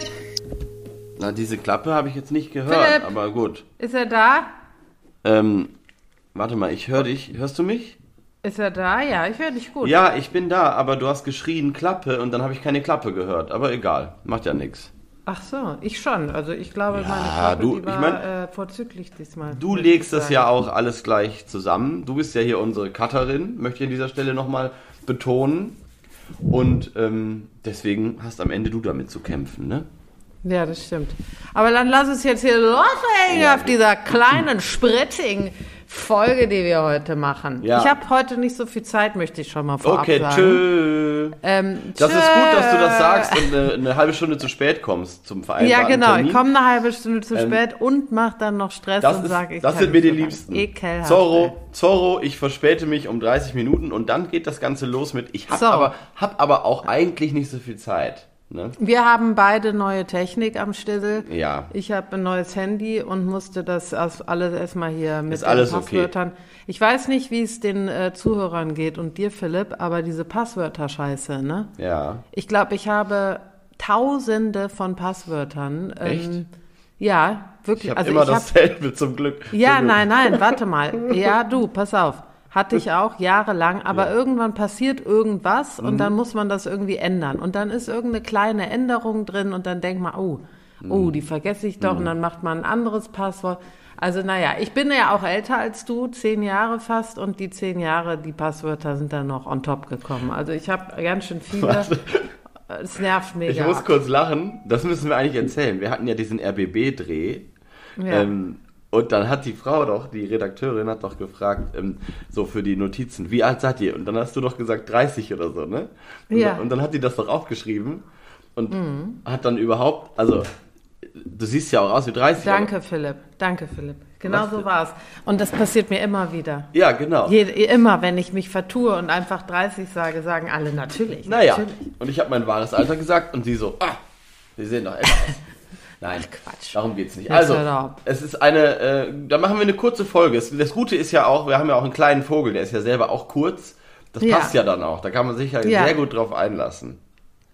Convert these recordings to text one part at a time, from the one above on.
Philipp. Na, diese Klappe habe ich jetzt nicht gehört, Philipp. aber gut. Ist er da? Ähm, warte mal, ich höre dich. Hörst du mich? Ist er da? Ja, ich höre dich gut. Ja, ich bin da, aber du hast geschrien Klappe und dann habe ich keine Klappe gehört. Aber egal, macht ja nichts. Ach so, ich schon. Also ich glaube, Ja, meine Klappe, du- die ich war mein, äh, vorzüglich diesmal. Du legst das ja auch alles gleich zusammen. Du bist ja hier unsere Cutterin, möchte ich an dieser Stelle nochmal betonen. Und ähm, deswegen hast am Ende du damit zu kämpfen, ne? Ja, das stimmt. Aber dann lass es jetzt hier loslegen Ja. auf dieser kleinen, sprittigen Folge, die wir heute machen. Ja. Ich habe heute nicht so viel Zeit, möchte ich schon mal vorab Okay, sagen. tschö. Ähm, Das ist tschö. gut, dass du das sagst und eine, eine halbe Stunde zu spät kommst zum vereinbarten Ja, genau. Termin. Ich komme eine halbe Stunde zu Ähm, spät und mach dann noch Stress Das, und sage, ich das sind mir die Liebsten. Ekelhaft. Zorro, Zorro, ich verspäte mich um 30 Minuten und dann geht das Ganze los mit, ich habe aber, hab aber auch eigentlich nicht so viel Zeit. Ne? Wir haben beide neue Technik am Stissel. Ja. Ich habe ein neues Handy und musste das alles erstmal hier mit Ist alles den okay. Passwörtern. Ich weiß nicht, wie es den äh, Zuhörern geht und dir, Philipp, aber diese Passwörter-Scheiße, ne? Ja. Ich glaube, ich habe tausende von Passwörtern. Ähm, Echt? Ja, wirklich. Ich habe also immer ich hab, dasselbe zum Glück. ja, Zum Glück. nein, nein, warte mal. Ja, du, pass auf. Hatte ich auch jahrelang, aber Ja. irgendwann passiert irgendwas und Mhm. dann muss man das irgendwie ändern. Und dann ist irgendeine kleine Änderung drin und dann denkt man, oh, Mhm. oh, die vergesse ich doch und dann macht man ein anderes Passwort. Also naja, ich bin ja auch älter als du, zehn Jahre fast und die zehn Jahre, die Passwörter sind dann noch on top gekommen. Also ich habe ganz schön viele. Es nervt mega. Ich muss kurz lachen, das müssen wir eigentlich erzählen. Wir hatten ja diesen RBB-Dreh. Ja. Ähm, und dann hat die Frau doch, die Redakteurin hat doch gefragt, ähm, so für die Notizen, wie alt seid ihr? Und dann hast du doch gesagt 30 oder so, ne? Und, Ja. und dann hat die das doch aufgeschrieben und hat dann überhaupt, also du siehst ja auch aus wie 30. Danke, Philipp. Danke, Philipp. Genau so denn? war's. Und das passiert mir immer wieder. Ja, genau. Je, immer, wenn ich mich vertue und einfach 30 sage, sagen alle natürlich. naja, Natürlich. und ich habe mein wahres Alter gesagt und sie so, ah, sie sehen doch älter Nein, Quatsch. darum geht's nicht. Jetzt Also, es ist eine, äh, da machen wir eine kurze Folge. Es- Das Gute ist ja auch, wir haben ja auch einen kleinen Vogel, der ist ja selber auch kurz. Das Ja. passt ja dann auch. Da kann man sich ja, Ja. sehr gut drauf einlassen.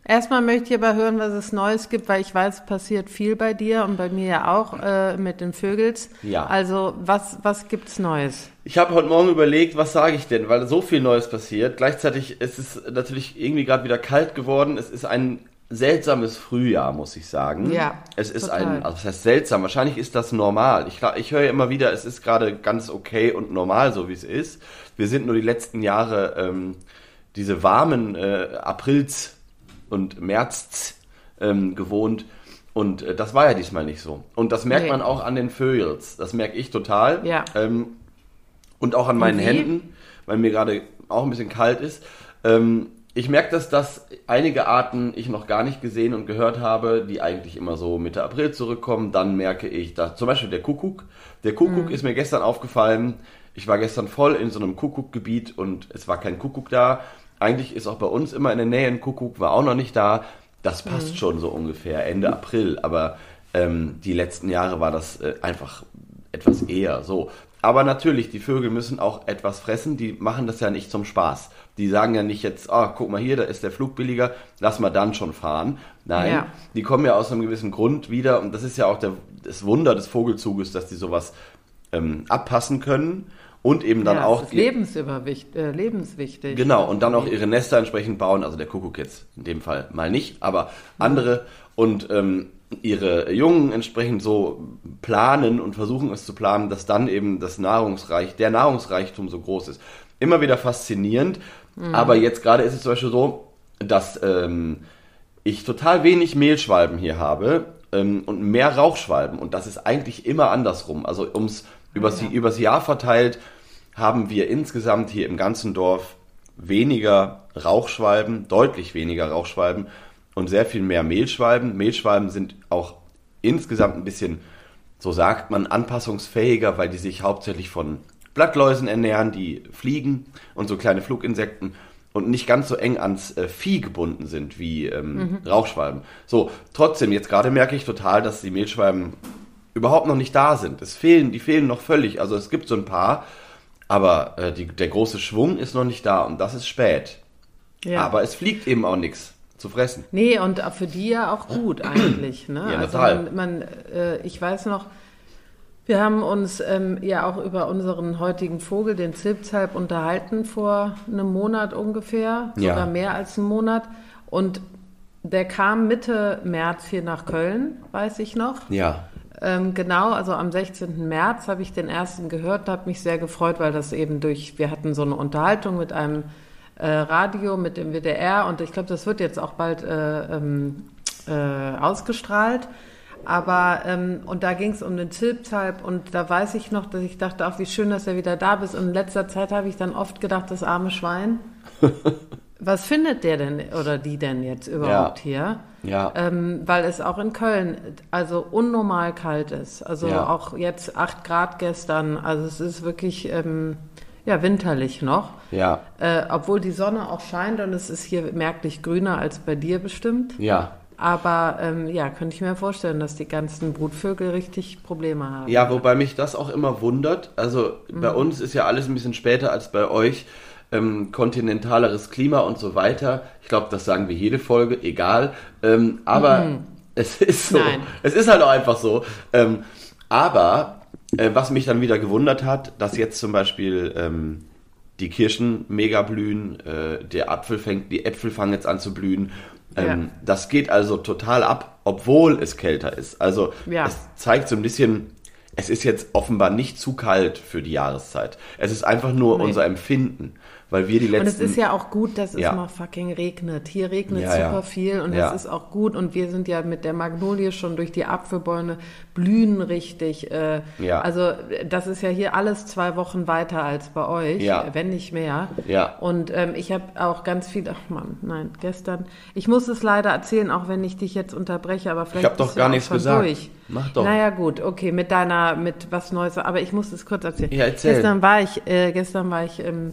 Erstmal möchte ich aber hören, was es Neues gibt, weil ich weiß, es passiert viel bei dir und bei mir ja auch äh, mit den Vögels. Ja. Also, was, was gibt's Neues? Ich habe heute Morgen überlegt, was sage ich denn, weil so viel Neues passiert. Gleichzeitig ist es natürlich irgendwie gerade wieder kalt geworden. Es ist ein seltsames Frühjahr, muss ich sagen. Ja, Es ist total. ein, also das heißt seltsam, wahrscheinlich ist das normal. Ich, ich höre immer wieder, es ist gerade ganz okay und normal, so wie es ist. Wir sind nur die letzten Jahre ähm, diese warmen äh, Aprils und März ähm, gewohnt. Und äh, das war ja diesmal nicht so. Und das merkt Nee. man auch an den Vögels. Das merke ich total. Ja. Ähm, und auch an meinen? Händen, weil mir gerade auch ein bisschen kalt ist. Ähm, ich merke, dass das einige Arten ich noch gar nicht gesehen und gehört habe, die eigentlich immer so Mitte April zurückkommen. Dann merke ich, dass zum Beispiel der Kuckuck. Der Kuckuck ist mir gestern aufgefallen. Ich war gestern voll in so einem Kuckuckgebiet und es war kein Kuckuck da. Eigentlich ist auch bei uns immer in der Nähe ein Kuckuck, war auch noch nicht da. Das passt schon so ungefähr Ende April, aber ähm, die letzten Jahre war das äh, einfach etwas eher so. Aber natürlich, die Vögel müssen auch etwas fressen, die machen das ja nicht zum Spaß. Die sagen ja nicht jetzt, ah, guck mal hier, da ist der Flug billiger, lass mal dann schon fahren. Nein, Ja. die kommen ja aus einem gewissen Grund wieder und das ist ja auch der, das Wunder des Vogelzuges, dass die sowas ähm, abpassen können und eben dann ja, auch ist lebensüberwicht, äh, lebenswichtig. Genau, und dann auch ihre Nester entsprechend bauen, also der Kuckuck jetzt in dem Fall mal nicht, aber andere und ähm, ihre Jungen entsprechend so planen und versuchen es zu planen, dass dann eben das Nahrungsreich, der Nahrungsreichtum so groß ist. Immer wieder faszinierend, aber jetzt gerade ist es zum Beispiel so, dass ähm, ich total wenig Mehlschwalben hier habe ähm, und mehr Rauchschwalben und das ist eigentlich immer andersrum. Also ums übers, übers Jahr verteilt haben wir insgesamt hier im ganzen Dorf weniger Rauchschwalben, deutlich weniger Rauchschwalben und sehr viel mehr Mehlschwalben. Mehlschwalben sind auch insgesamt ein bisschen, so sagt man, anpassungsfähiger, weil die sich hauptsächlich von Blattläusen ernähren, die fliegen und so kleine Fluginsekten und nicht ganz so eng ans äh, Vieh gebunden sind wie ähm, Rauchschwalben. So, trotzdem, jetzt gerade merke ich total, dass die Mehlschwalben überhaupt noch nicht da sind. Es fehlen, die fehlen noch völlig. Also es gibt so ein paar, aber äh, die, der große Schwung ist noch nicht da und das ist spät. Ja. Aber es fliegt eben auch nichts zu fressen. Nee, und für die ja auch gut eigentlich. Ne? Ja, also total. man, man äh, ich weiß noch, wir haben uns ähm, ja auch über unseren heutigen Vogel, den Zilpzalp, unterhalten vor einem Monat ungefähr, Ja. sogar mehr als einen Monat. Und der kam Mitte März hier nach Köln, weiß ich noch. Ja. Ähm, genau, also am 16. März habe ich den ersten gehört, habe mich sehr gefreut, weil das eben durch, wir hatten so eine Unterhaltung mit einem äh, Radio, mit dem WDR und ich glaube, das wird jetzt auch bald äh, ähm, äh, ausgestrahlt. Aber, ähm, und da ging es um den Zilpzalp und da weiß ich noch, dass ich dachte, auch wie schön, dass er wieder da bist. Und in letzter Zeit habe ich dann oft gedacht, das arme Schwein. Was findet der denn oder die denn jetzt überhaupt hier? Ja. Ähm, weil es auch in Köln also unnormal kalt ist. Also Ja. auch jetzt 8 Grad gestern. Also es ist wirklich ähm, ja, winterlich noch. Ja. Äh, obwohl die Sonne auch scheint und es ist hier merklich grüner als bei dir bestimmt. Ja. Aber ähm, ja, könnte ich mir vorstellen, dass die ganzen Brutvögel richtig Probleme haben. Ja, wobei mich das auch immer wundert. Also bei uns ist ja alles ein bisschen später als bei euch. Ähm, kontinentaleres Klima und so weiter. Ich glaube, das sagen wir jede Folge, egal. Ähm, aber es ist so. Nein. Es ist halt auch einfach so. Ähm, aber äh, was mich dann wieder gewundert hat, dass jetzt zum Beispiel ähm, die Kirschen mega blühen, äh, der Apfel fängt, die Äpfel fangen jetzt an zu blühen. Ähm, Ja. Das geht also total ab, obwohl es kälter ist. Also Ja. es zeigt so ein bisschen, es ist jetzt offenbar nicht zu kalt für die Jahreszeit. Es ist einfach nur Nee. unser Empfinden, weil wir die Und es letzten ist ja auch gut, dass es Ja. mal fucking regnet. Hier regnet Ja, super viel und es ist auch gut. Und wir sind ja mit der Magnolie schon durch die Apfelbäume blühen richtig. Äh, Ja. Also das ist ja hier alles zwei Wochen weiter als bei euch, Ja. wenn nicht mehr. Ja. Und ähm, ich habe auch ganz viel, ach Mann, nein, gestern. Ich muss es leider erzählen, auch wenn ich dich jetzt unterbreche, aber vielleicht hab doch bist du gar nichts gesagt. Durch. Mach doch. Naja gut, okay, mit deiner, mit was Neues, aber ich muss es kurz erzählen. Ja, erzähl. Gestern war ich, äh, gestern war ich, ähm,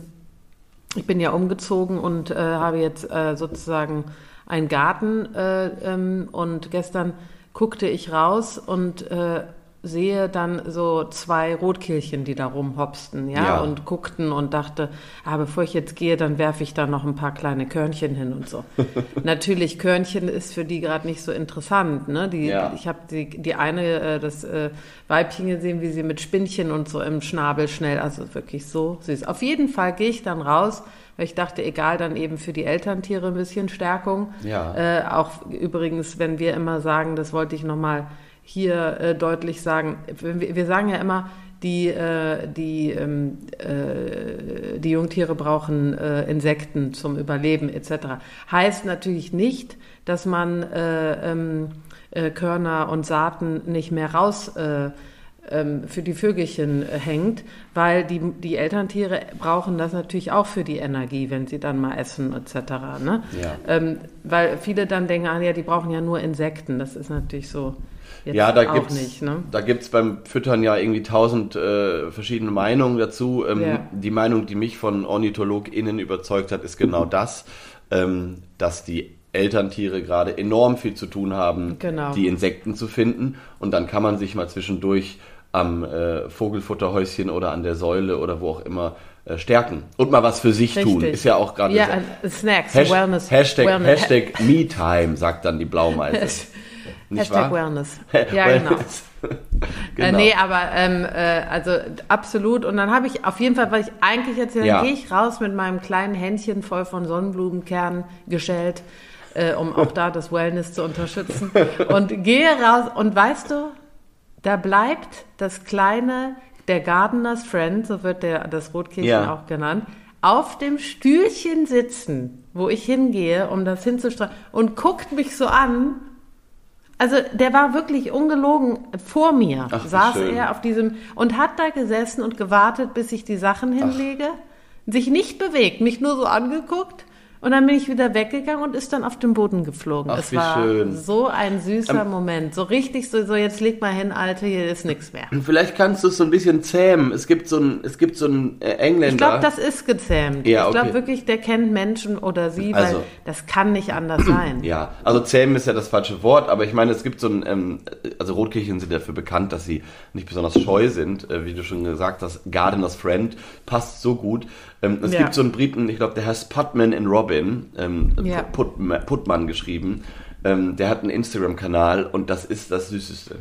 ich bin ja umgezogen und äh, habe jetzt äh, sozusagen einen Garten äh, ähm, und gestern guckte ich raus und äh, sehe dann so zwei Rotkehlchen, die da rumhopsten, ja, Ja. und guckten und dachte, ah, bevor ich jetzt gehe, dann werfe ich da noch ein paar kleine Körnchen hin und so. Natürlich, Körnchen ist für die gerade nicht so interessant, ne? Die, Ja. Ich habe die, die eine, äh, das äh, Weibchen gesehen, wie sie mit Spinnchen und so im Schnabel schnell, also wirklich so süß. Auf jeden Fall gehe ich dann raus, weil ich dachte, egal, dann eben für die Elterntiere ein bisschen Stärkung. Ja. Äh, auch übrigens, wenn wir immer sagen, das wollte ich nochmal hier äh, deutlich sagen, wir, wir sagen ja immer, die, äh, die, ähm, äh, die Jungtiere brauchen äh, Insekten zum Überleben etc. Heißt natürlich nicht, dass man äh, ähm, äh, Körner und Saaten nicht mehr raus für die Vögelchen äh, hängt, weil die, die Elterntiere brauchen das natürlich auch für die Energie, wenn sie dann mal essen etc. Ne? Ja. Ähm, weil viele dann denken, ah, ja, die brauchen ja nur Insekten. Das ist natürlich so jetzt ja, da gibt's, nicht. Ne? da gibt's beim Füttern ja irgendwie tausend äh, verschiedene Meinungen dazu. Ähm, Ja. Die Meinung, die mich von OrnithologInnen überzeugt hat, ist genau das, ähm, dass die Elterntiere gerade enorm viel zu tun haben, Genau. die Insekten zu finden. Und dann kann man sich mal zwischendurch am äh, Vogelfutterhäuschen oder an der Säule oder wo auch immer äh, stärken. Und mal was für sich tun. Richtig. Ist ja auch gerade Ja, äh, Snacks, Hash Wellness. Hashtag, Wellness. Hashtag MeTime, sagt dann die Blaumeise. Nicht Hashtag wahr? Wellness. Ja, genau. genau. Äh, nee, aber ähm, äh, also absolut. Und dann habe ich auf jeden Fall, weil ich eigentlich erzähle, Ja. gehe ich raus mit meinem kleinen Händchen voll von Sonnenblumenkernen geschält, äh, um auch da das Wellness zu unterstützen. Und gehe raus und weißt du, da bleibt das kleine, der Gardener's Friend, so wird der, das Rotkehlchen Ja. auch genannt, auf dem Stühlchen sitzen, wo ich hingehe, um das hinzustreichen, und guckt mich so an. Also der war wirklich ungelogen vor mir, Ach, saß schön. er auf diesem und hat da gesessen und gewartet, bis ich die Sachen hinlege, sich nicht bewegt, mich nur so angeguckt und dann bin ich wieder weggegangen und ist dann auf den Boden geflogen. Ach, es wie war schön. Ähm, so ein süßer Moment, so richtig so, so jetzt leg mal hin, Alte, hier ist nichts mehr. Vielleicht kannst du es so ein bisschen zähmen. Es gibt so einen, es gibt so einen äh, Engländer. Ich glaube, das ist gezähmt. Ja, ich glaube okay. wirklich, der kennt Menschen oder sie, weil Also- das kann nicht anders sein. Ja, also zähmen ist ja das falsche Wort, aber ich meine, es gibt so ein, ähm, also Rotkehlchen sind dafür bekannt, dass sie nicht besonders scheu sind, äh, wie du schon gesagt hast, Gardener's Friend passt so gut. Ähm, es Ja. gibt so einen Briten, ich glaube, der heißt Putman in Robin, ähm, Ja. Put, Putman geschrieben. Ähm, der hat einen Instagram-Kanal und das ist das Süßeste.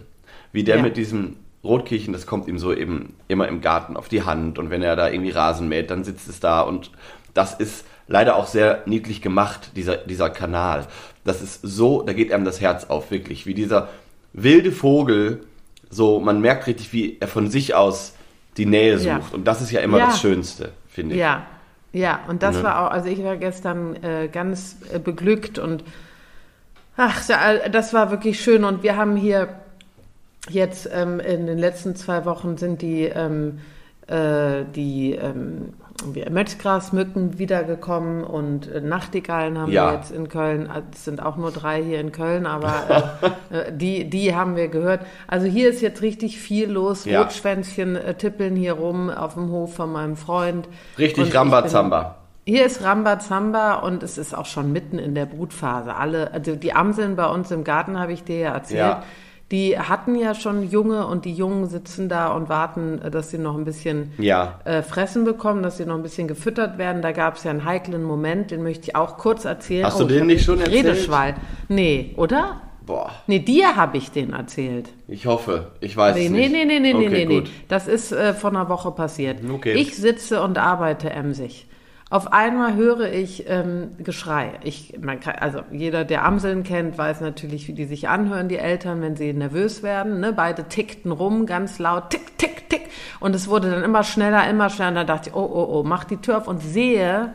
Wie der Ja. mit diesem Rotkehlchen, das kommt ihm so eben immer im Garten auf die Hand und wenn er da irgendwie Rasen mäht, dann sitzt es da und das ist leider auch sehr niedlich gemacht, dieser, dieser Kanal. Das ist so, da geht einem das Herz auf, wirklich. Wie dieser wilde Vogel, so, man merkt richtig, wie er von sich aus die Nähe sucht. Ja. Und das ist ja immer Ja. das Schönste, finde ich. Ja, ja, und das Ne? war auch, also ich war gestern äh, ganz äh, beglückt und ach, ja, das war wirklich schön und wir haben hier jetzt ähm, in den letzten zwei Wochen sind die, ähm, äh, die ähm, wie- Mötzgrasmücken wiedergekommen und äh, Nachtigallen haben Ja. wir jetzt in Köln. Äh, Es sind auch nur drei hier in Köln, aber äh, äh, die, die haben wir gehört. Also hier ist jetzt richtig viel los. Ja. Rotschwänzchen äh, tippeln hier rum auf dem Hof von meinem Freund. Und Richtig ich Rambazamba. Hier ist Rambazamba und es ist auch schon mitten in der Brutphase. Alle, also die Amseln bei uns im Garten habe ich dir ja erzählt. Ja. Die hatten ja schon Junge und die Jungen sitzen da und warten, äh, dass sie noch ein bisschen Ja. äh, Fressen bekommen, dass sie noch ein bisschen gefüttert werden. Da gab es ja einen heiklen Moment, den möchte ich auch kurz erzählen. Hast du ich den nicht schon erzählt? Redeschwall. Nee, oder? Boah, Nee, dir habe ich den erzählt. ich hoffe. Ich weiß Nee, es nee, nicht. nee, nee, nee, okay, nee, nee. Das ist äh, vor einer Woche passiert. Okay. Ich sitze und arbeite emsig. Auf einmal höre ich ähm, Geschrei. Ich, man kann, also jeder, der Amseln kennt, weiß natürlich, wie die sich anhören, die Eltern, wenn sie nervös werden. Ne? Beide tickten rum, ganz laut, tick, tick, tick. Und es wurde dann immer schneller, immer schneller. Und dann dachte ich, oh, oh, oh, mach die Tür auf und sehe,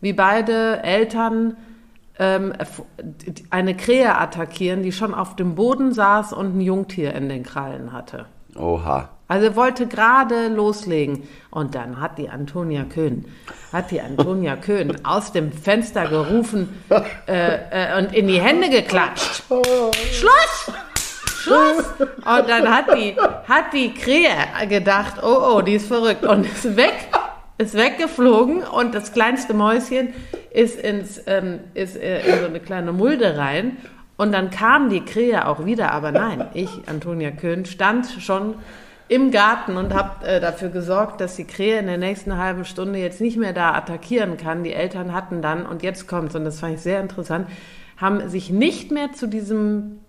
wie beide Eltern ähm, eine Krähe attackieren, die schon auf dem Boden saß und ein Jungtier in den Krallen hatte. Oha. Also er wollte gerade loslegen. Und dann hat die Antonia Köhn, hat die Antonia Köhn aus dem Fenster gerufen äh, äh, und in die Hände geklatscht. Schluss! Schluss! Und dann hat die, hat die Krähe gedacht, oh, oh, die ist verrückt. Und ist weg, ist weggeflogen und das kleinste Mäuschen ist, ins, ähm, ist äh, in so eine kleine Mulde rein. Und dann kam die Krähe auch wieder, aber nein, ich, Antonia Köhn, stand schon im Garten und habe äh, dafür gesorgt, dass die Krähe in der nächsten halben Stunde jetzt nicht mehr da attackieren kann. Die Eltern hatten dann, und jetzt kommt's, und das fand ich sehr interessant, haben sich nicht mehr zu diesem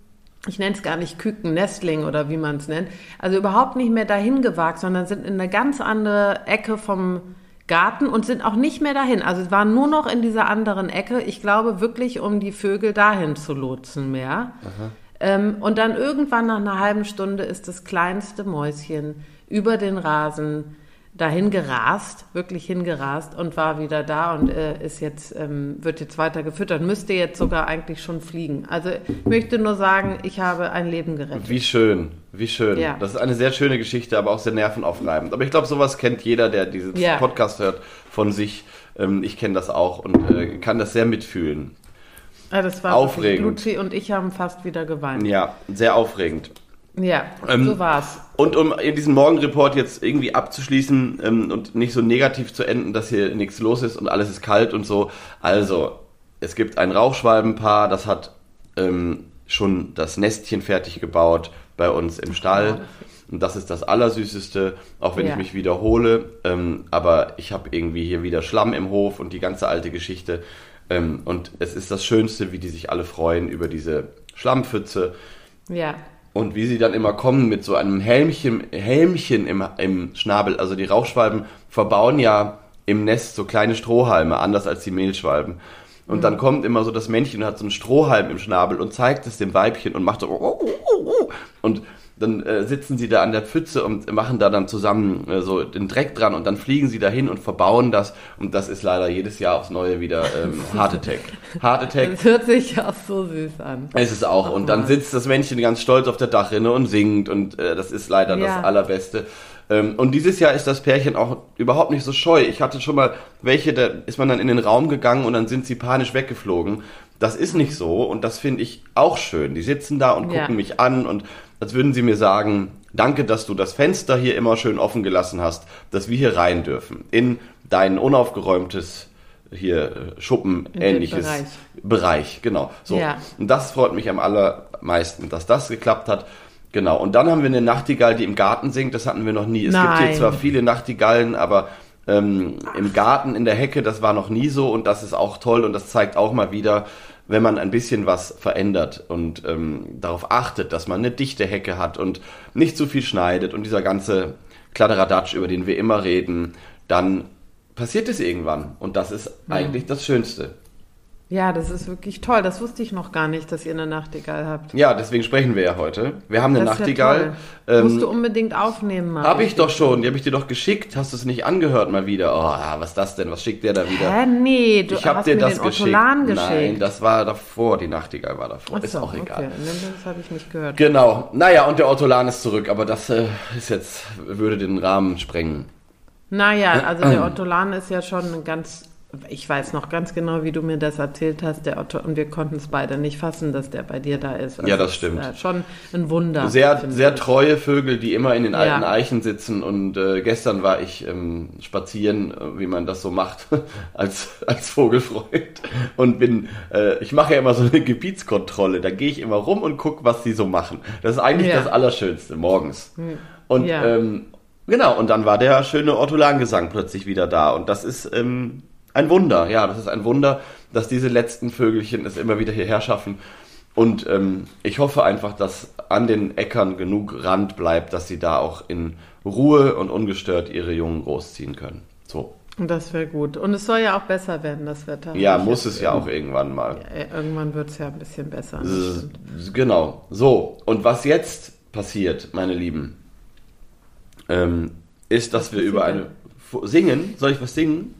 ich nenne es gar nicht Küken, Nestling oder wie man es nennt, also überhaupt nicht mehr dahin gewagt, sondern sind in eine ganz andere Ecke vom Garten und sind auch nicht mehr dahin. Also waren nur noch in dieser anderen Ecke, ich glaube wirklich, um die Vögel dahin zu lotsen mehr. Ähm, und dann irgendwann nach einer halben Stunde ist das kleinste Mäuschen über den Rasen dahin gerast, wirklich hingerast und war wieder da und äh, ist jetzt, ähm, wird jetzt weiter gefüttert, müsste jetzt sogar eigentlich schon fliegen. Also ich möchte nur sagen, ich habe ein Leben gerettet. Wie schön, wie schön. Ja. Das ist eine sehr schöne Geschichte, aber auch sehr nervenaufreibend. Aber ich glaube, sowas kennt jeder, der diesen Ja. Podcast hört, von sich. Ähm, ich kenne das auch und äh, kann das sehr mitfühlen. Ja, das war Aufregend. Luzi und ich haben fast wieder geweint. Ja, sehr aufregend. Ja, Ähm, so war's. Und um in diesen Morgenreport jetzt irgendwie abzuschließen ähm, und nicht so negativ zu enden, dass hier nichts los ist und alles ist kalt und so. Also, es gibt ein Rauchschwalbenpaar, das hat ähm, schon das Nestchen fertig gebaut bei uns im Stall. Und das ist das Allersüßeste, auch wenn Ja. ich mich wiederhole. Ähm, aber ich habe irgendwie hier wieder Schlamm im Hof und die ganze alte Geschichte. Ähm, und es ist das Schönste, wie die sich alle freuen über diese Schlammpfütze. Ja. Und wie sie dann immer kommen mit so einem Helmchen, Helmchen im, im Schnabel. Also die Rauchschwalben verbauen ja im Nest so kleine Strohhalme, anders als die Mehlschwalben. Und dann kommt immer so das Männchen und hat so einen Strohhalm im Schnabel und zeigt es dem Weibchen und macht so. Und dann äh, sitzen sie da an der Pfütze und machen da dann zusammen äh, so den Dreck dran und dann fliegen sie dahin und verbauen das. Und das ist leider jedes Jahr aufs Neue wieder ähm, Heart Attack. Heart Attack Das hört sich auch so süß an. es ist auch. Und dann sitzt das Männchen ganz stolz auf der Dachrinne und singt. Und äh, das ist leider Ja. das Allerbeste. Ähm, und dieses Jahr ist das Pärchen auch überhaupt nicht so scheu. Ich hatte schon mal welche, da ist man dann in den Raum gegangen und dann sind sie panisch weggeflogen. Das ist nicht so und das finde ich auch schön. Die sitzen da und gucken Ja. mich an und als würden sie mir sagen, danke, dass du das Fenster hier immer schön offen gelassen hast, dass wir hier rein dürfen. In dein unaufgeräumtes hier äh, Schuppen den ähnliches Bereich. Bereich, genau. So. Ja. Und das freut mich am allermeisten, dass das geklappt hat. Genau. Und dann haben wir eine Nachtigall, die im Garten singt. Das hatten wir noch nie. Es gibt Nein. hier zwar viele Nachtigallen, aber ähm, im Garten, in der Hecke, das war noch nie so und das ist auch toll und das zeigt auch mal wieder, wenn man ein bisschen was verändert und ähm, darauf achtet, dass man eine dichte Hecke hat und nicht zu viel schneidet und dieser ganze Kladderadatsch, über den wir immer reden, dann passiert es irgendwann und das ist Mhm. eigentlich das Schönste. Ja, das ist wirklich toll. Das wusste ich noch gar nicht, dass ihr eine Nachtigall habt. Ja, deswegen sprechen wir ja heute. Wir haben eine Das ist ja Nachtigall. toll. Musst Ähm, du unbedingt aufnehmen, Marc. Habe ich doch schon, die habe ich dir doch geschickt. Hast du es nicht angehört mal wieder? Oh, was ist das denn? Was schickt der da wieder? Hä, nee, du ich habe hast dir mir das den geschickt. Geschickt. Nein, das war davor, die Nachtigall war davor. Ach ist so, auch egal. Okay. Das habe ich nicht gehört. Genau. Naja, und der Ottolan ist zurück, aber das äh, ist jetzt, würde den Rahmen sprengen. Naja, also der Ottolan ist ja schon ein ganz, ich weiß noch ganz genau, wie du mir das erzählt hast, der Otto, und wir konnten es beide nicht fassen, dass der bei dir da ist. Ja, das stimmt. Ist, äh, schon ein Wunder. Sehr, sehr ich. treue Vögel, die immer in den alten Ja. Eichen sitzen. Und äh, gestern war ich ähm, spazieren, äh, wie man das so macht, als, als Vogelfreund. Und bin, äh, ich mache ja immer so eine Gebietskontrolle. Da gehe ich immer rum und gucke, was sie so machen. Das ist eigentlich Ja. Hm. das Allerschönste, morgens. Und Ja. ähm, genau, und dann war der schöne Ortolangesang plötzlich wieder da. Und das ist ähm, ein Wunder, ja, das ist ein Wunder, dass diese letzten Vögelchen es immer wieder hierher schaffen. Und ähm, ich hoffe einfach, dass an den Äckern genug Rand bleibt, dass sie da auch in Ruhe und ungestört ihre Jungen großziehen können. So. Und das wäre gut. Und es soll ja auch besser werden, das Wetter. Ja, muss es ja auch irgendwann mal. Äh, Irgendwann wird es ja ein bisschen besser. Genau. So, und was jetzt passiert, meine Lieben, ähm, ist, dass wir passiert über eine. Fu- Singen? Soll ich was singen?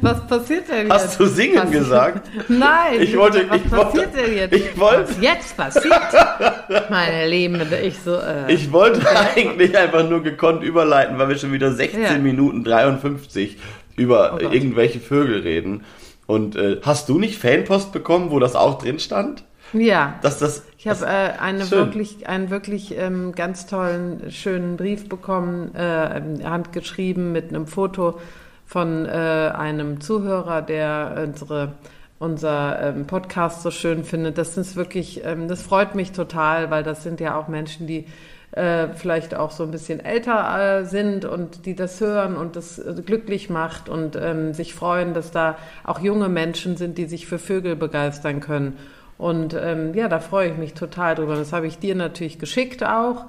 Was passiert denn jetzt? Hast du singen Was- gesagt? Nein. Ich wollte- Was ich wollte- passiert denn jetzt? ich wollte- Was jetzt passiert? Meine Lieben, ich so. Äh, Ich wollte eigentlich einfach nur gekonnt überleiten, weil wir schon wieder 16 Ja. Minuten 53 über Oh Gott. irgendwelche Vögel reden. Und äh, hast du nicht Fanpost bekommen, wo das auch drin stand? Ja. Dass das. Ich habe äh, eine schön. wirklich, einen wirklich ähm, ganz tollen, schönen Brief bekommen, äh, handgeschrieben mit einem Foto von äh, einem Zuhörer, der unsere, unser ähm, Podcast so schön findet. Das ist wirklich, ähm, das freut mich total, weil das sind ja auch Menschen, die äh, vielleicht auch so ein bisschen älter äh, sind und die das hören und das äh, glücklich macht und ähm, sich freuen, dass da auch junge Menschen sind, die sich für Vögel begeistern können. Und ähm, ja, da freue ich mich total drüber. Das habe ich dir natürlich geschickt auch.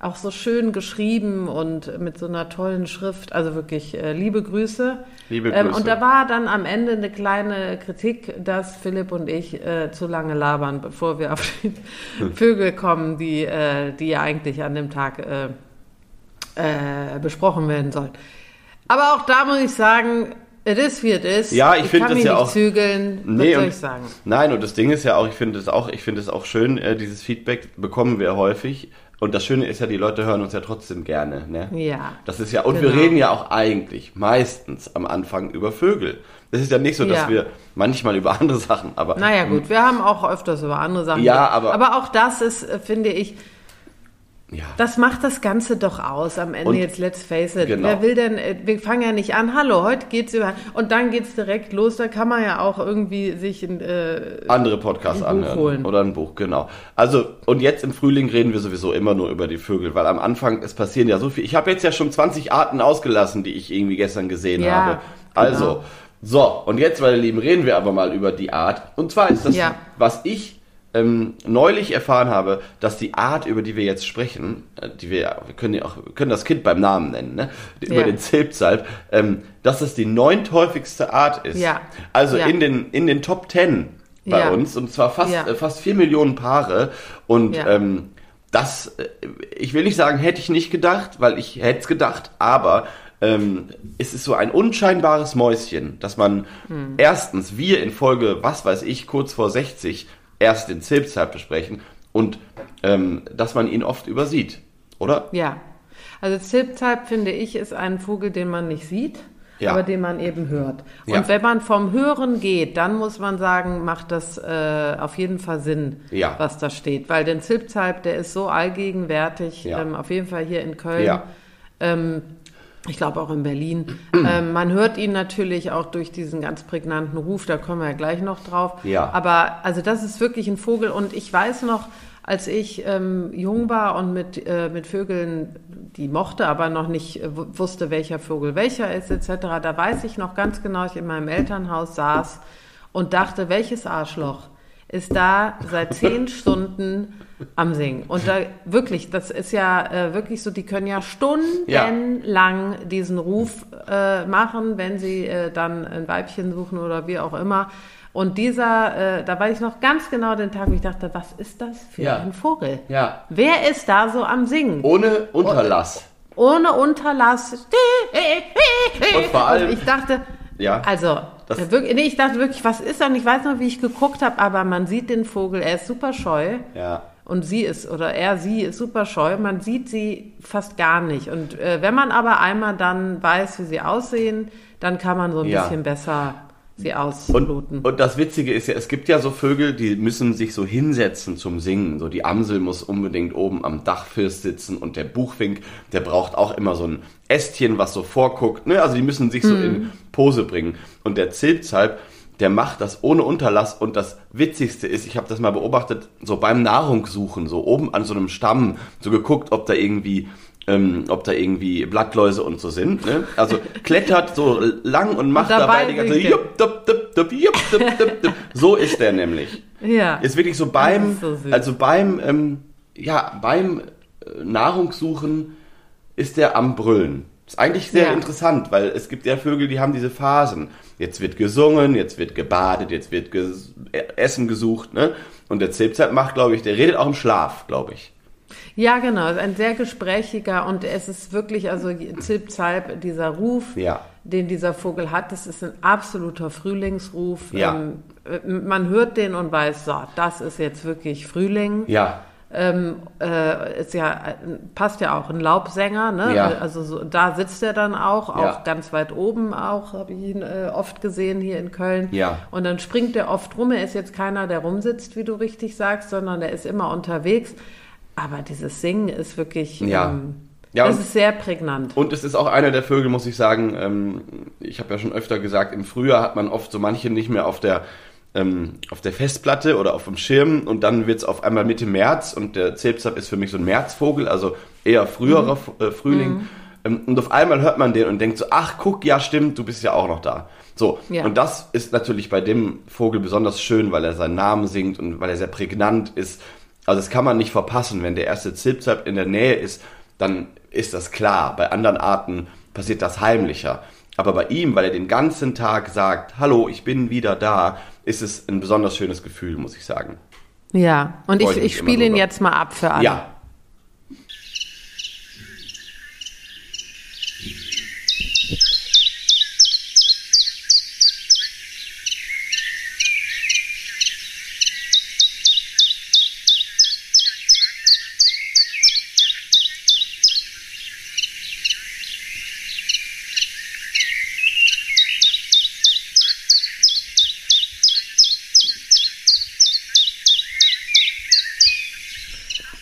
Auch so schön geschrieben und mit so einer tollen Schrift. Also wirklich äh, liebe Grüße. Liebe Ähm, Grüße. und da war dann am Ende eine kleine Kritik, dass Philipp und ich äh, zu lange labern, bevor wir auf die Vögel kommen, die, äh, die ja eigentlich an dem Tag äh, äh, besprochen werden sollen. Aber auch da muss ich sagen, es ist wie es ist. Ja, ich finde kann das ja auch- zügeln. Nee, soll ich sagen? Nein, und das Ding ist ja auch, ich finde es auch, ich finde es auch schön, äh, dieses Feedback bekommen wir häufig. Und das Schöne ist ja, die Leute hören uns ja trotzdem gerne. Ne? Ja. Das ist ja, und wir Genau. reden ja auch eigentlich meistens am Anfang über Vögel. Das ist ja nicht so, dass Ja. wir manchmal über andere Sachen, aber Naja, gut, wir haben auch öfters über andere Sachen. Ja, aber- Aber auch das ist, äh, finde ich, ja. das macht das Ganze doch aus. Am Ende Und- jetzt, let's face it. Genau. Wer will denn, äh, wir fangen ja nicht an, hallo, heute geht's über, und dann geht's direkt los. Da kann man ja auch irgendwie sich, in, äh, andere Podcasts Ein anhören. holen. Oder ein Buch, genau. Also, und jetzt im Frühling reden wir sowieso immer nur über die Vögel, weil am Anfang, es passieren ja so viel. Ich habe jetzt ja schon 20 Arten ausgelassen, die ich irgendwie gestern gesehen Ja, habe. Also, genau. so, und jetzt, meine Lieben, reden wir aber mal über die Art. Und zwar ist das, Ja. was ich ähm, neulich erfahren habe, dass die Art, über die wir jetzt sprechen, äh, die wir, ja- wir können ja auch, wir können das Kind beim Namen nennen, ne? Über Ja. den Zilpzalp, ähm, dass es die neunthäufigste Art ist. Ja. Also Ja. in den, in den Top Ten bei Ja. uns und zwar fast, äh, fast vier Millionen Paare und ähm, das, äh, ich will nicht sagen, hätte ich nicht gedacht, weil ich hätte es gedacht, aber ähm, es ist so ein unscheinbares Mäuschen, dass man Hm. erstens, wir in Folge, was weiß ich, kurz vor 60 erst den Zilpzalp besprechen und ähm, dass man ihn oft übersieht, oder? ja. Also Zilpzalp, finde ich, ist ein Vogel, den man nicht sieht. Ja. aber den man eben hört. Und Ja. wenn man vom Hören geht, dann muss man sagen, macht das äh, auf jeden Fall Sinn, Ja. was da steht. Weil den Zilpzalp, der ist so allgegenwärtig, ähm, auf jeden Fall hier in Köln. Ähm, Ich glaube auch in Berlin. ähm, man hört ihn natürlich auch durch diesen ganz prägnanten Ruf, da kommen wir ja gleich noch drauf. Ja. Aber also das ist wirklich ein Vogel und ich weiß noch, als ich ähm, jung war und mit, äh, mit Vögeln, die mochte, aber noch nicht äh, wusste, welcher Vogel welcher ist, etc., da weiß ich noch ganz genau, ich in meinem Elternhaus saß und dachte, welches Arschloch ist da seit zehn Stunden am Singen. Und da wirklich, das ist ja äh, wirklich so, die können ja stundenlang ja. diesen Ruf äh, machen, wenn sie äh, dann ein Weibchen suchen oder wie auch immer. Und dieser, äh, da weiß ich noch ganz genau den Tag, wo ich dachte, was ist das für ja. ein Vogel? Ja. Wer ist da so am Singen? Ohne Unterlass. Ohne Unterlass. Und vor allem. Und ich dachte, ja. Also, das wirklich, nee, ich dachte wirklich, was ist das? Ich weiß noch, wie ich geguckt habe, aber man sieht den Vogel, er ist super scheu. Ja. Und sie ist, oder er, sie ist super scheu. Man sieht sie fast gar nicht. Und äh, wenn man aber einmal dann weiß, wie sie aussehen, dann kann man so ein ja. bisschen besser sie ausloten. Und, und das Witzige ist ja, es gibt ja so Vögel, die müssen sich so hinsetzen zum Singen. So die Amsel muss unbedingt oben am Dachfirst sitzen und der Buchfink, der braucht auch immer so ein Ästchen, was so vorguckt. Ne? Also die müssen sich so mhm. in Pose bringen. Und der Zilpzalp, der macht das ohne Unterlass und das Witzigste ist, ich habe das mal beobachtet, so beim Nahrungssuchen, so oben an so einem Stamm, so geguckt, ob da irgendwie ähm, ob da irgendwie Blattläuse und so sind. Ne? Also klettert so lang und macht und dabei, dabei die ganze jupp, dup, dup, dup, jupp, dup, dup, dup. So ist der nämlich. Ja. Ist wirklich so beim, so also beim, ähm, ja, beim äh, Nahrungssuchen ist der am Brüllen. Ist eigentlich sehr ja. interessant, weil es gibt ja Vögel, die haben diese Phasen. Jetzt wird gesungen, jetzt wird gebadet, jetzt wird ges Essen gesucht, ne? Und der Zilpzeit macht, glaube ich, der redet auch im Schlaf, glaube ich. Ja, genau. Es ist ein sehr gesprächiger und es ist wirklich, also Zilp Zalp, dieser Ruf, ja. den dieser Vogel hat, das ist ein absoluter Frühlingsruf. Ja. Ähm, man hört den und weiß, so, das ist jetzt wirklich Frühling. Ja. Ähm, äh, ist ja, passt ja auch, ein Laubsänger, ne? Ja. Also so, da sitzt er dann auch, auch ja. ganz weit oben auch, habe ich ihn äh, oft gesehen hier in Köln. Ja. Und dann springt er oft rum. Er ist jetzt keiner, der rumsitzt, wie du richtig sagst, sondern der ist immer unterwegs. Aber dieses Singen ist wirklich. Ja. Ähm, ja, das ist sehr prägnant. Und es ist auch einer der Vögel, muss ich sagen. Ähm, ich habe ja schon öfter gesagt, im Frühjahr hat man oft so manche nicht mehr auf der ähm, auf der Festplatte oder auf dem Schirm und dann wird es auf einmal Mitte März und der Zilpzap ist für mich so ein Märzvogel, also eher früherer mhm. äh, Frühling. Mhm. Ähm, und auf einmal hört man den und denkt so, ach guck, ja stimmt, du bist ja auch noch da. So, ja. und das ist natürlich bei dem Vogel besonders schön, weil er seinen Namen singt und weil er sehr prägnant ist also das kann man nicht verpassen. Wenn der erste Zipzap in der Nähe ist, dann ist das klar. Bei anderen Arten passiert das heimlicher. Aber bei ihm, weil er den ganzen Tag sagt, hallo, ich bin wieder da, ist es ein besonders schönes Gefühl, muss ich sagen. Ja, und ich, ich spiele ihn jetzt mal ab für alle. Ja,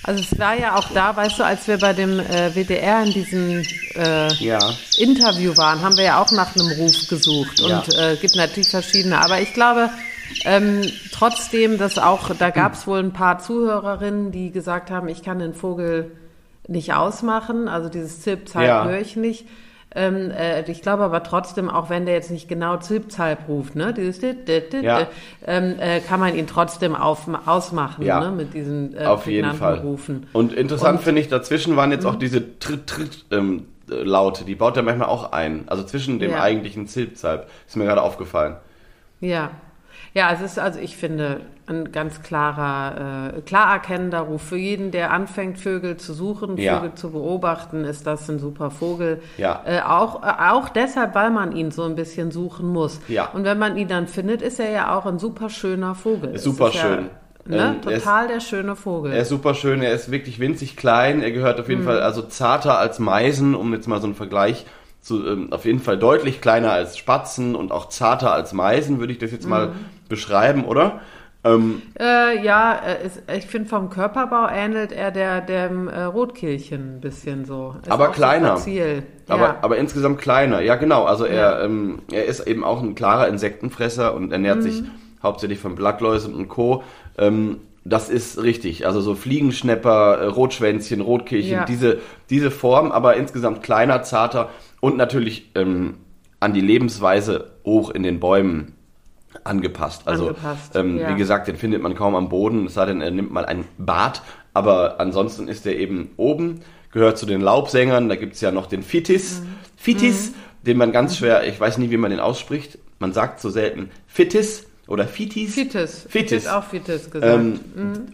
Also es war ja auch da, weißt du, als wir bei dem äh, WDR in diesem äh, ja. Interview waren, haben wir ja auch nach einem Ruf gesucht ja. und äh, gibt natürlich verschiedene. Aber ich glaube ähm, trotzdem, dass auch, da gab es wohl ein paar Zuhörerinnen, die gesagt haben, ich kann den Vogel nicht ausmachen, also dieses Zip-Zeit ja. höre ich nicht. Ähm, äh, ich glaube aber trotzdem, auch wenn der jetzt nicht genau Zilpzalp ruft, ne, dieses dit, dit, dit, ja. ähm, äh, kann man ihn trotzdem auf, ausmachen, ja. ne, mit diesen äh, auf jeden Fall. Rufen. Und interessant finde ich, dazwischen waren jetzt auch mhm. diese Tritt, Tritt, ähm, Laute, die baut er manchmal auch ein. Also zwischen dem ja. eigentlichen Zilpzalp. Ist mir gerade aufgefallen. Ja. Ja, es ist also, ich finde, ein ganz klarer, äh, klar erkennender Ruf. Für jeden, der anfängt, Vögel zu suchen, ja. Vögel zu beobachten, ist das ein super Vogel. Ja. Äh, auch, äh, auch deshalb, weil man ihn so ein bisschen suchen muss. Ja. Und wenn man ihn dann findet, ist er ja auch ein super schöner Vogel. Super schön. Ja, ne? Total ist, der schöne Vogel. Er ist super schön, er ist wirklich winzig klein, er gehört auf jeden mhm. Fall also zarter als Meisen, um jetzt mal so einen Vergleich zu, ähm, auf jeden Fall deutlich kleiner als Spatzen und auch zarter als Meisen, würde ich das jetzt mhm. mal beschreiben, oder? Ähm, Äh, ja, äh, ist, ich finde vom Körperbau ähnelt er der dem äh, Rotkehlchen ein bisschen so. Ist Aber so kleiner. grazil. Aber, ja. aber insgesamt kleiner. Ja, genau. Also er, Ja. ähm, er ist eben auch ein klarer Insektenfresser und ernährt Mhm. sich hauptsächlich von Blattläusen und Co. Ähm, das ist richtig. Also so Fliegenschnepper, äh, Rotschwänzchen, Rotkehlchen, Ja. diese, diese Form, aber insgesamt kleiner, zarter und natürlich ähm, an die Lebensweise hoch in den Bäumen angepasst. Also Angepasst, ähm, ja. wie gesagt, den findet man kaum am Boden, es sei denn, er nimmt mal ein Bad, aber ansonsten ist er eben oben, gehört zu den Laubsängern, da gibt's ja noch den Fitis. Mhm. Fitis, den man ganz schwer, ich weiß nie, wie man den ausspricht, man sagt so selten Fitis oder Fitis. Fitis. Fitis. Wird auch Fitis gesagt. Ähm,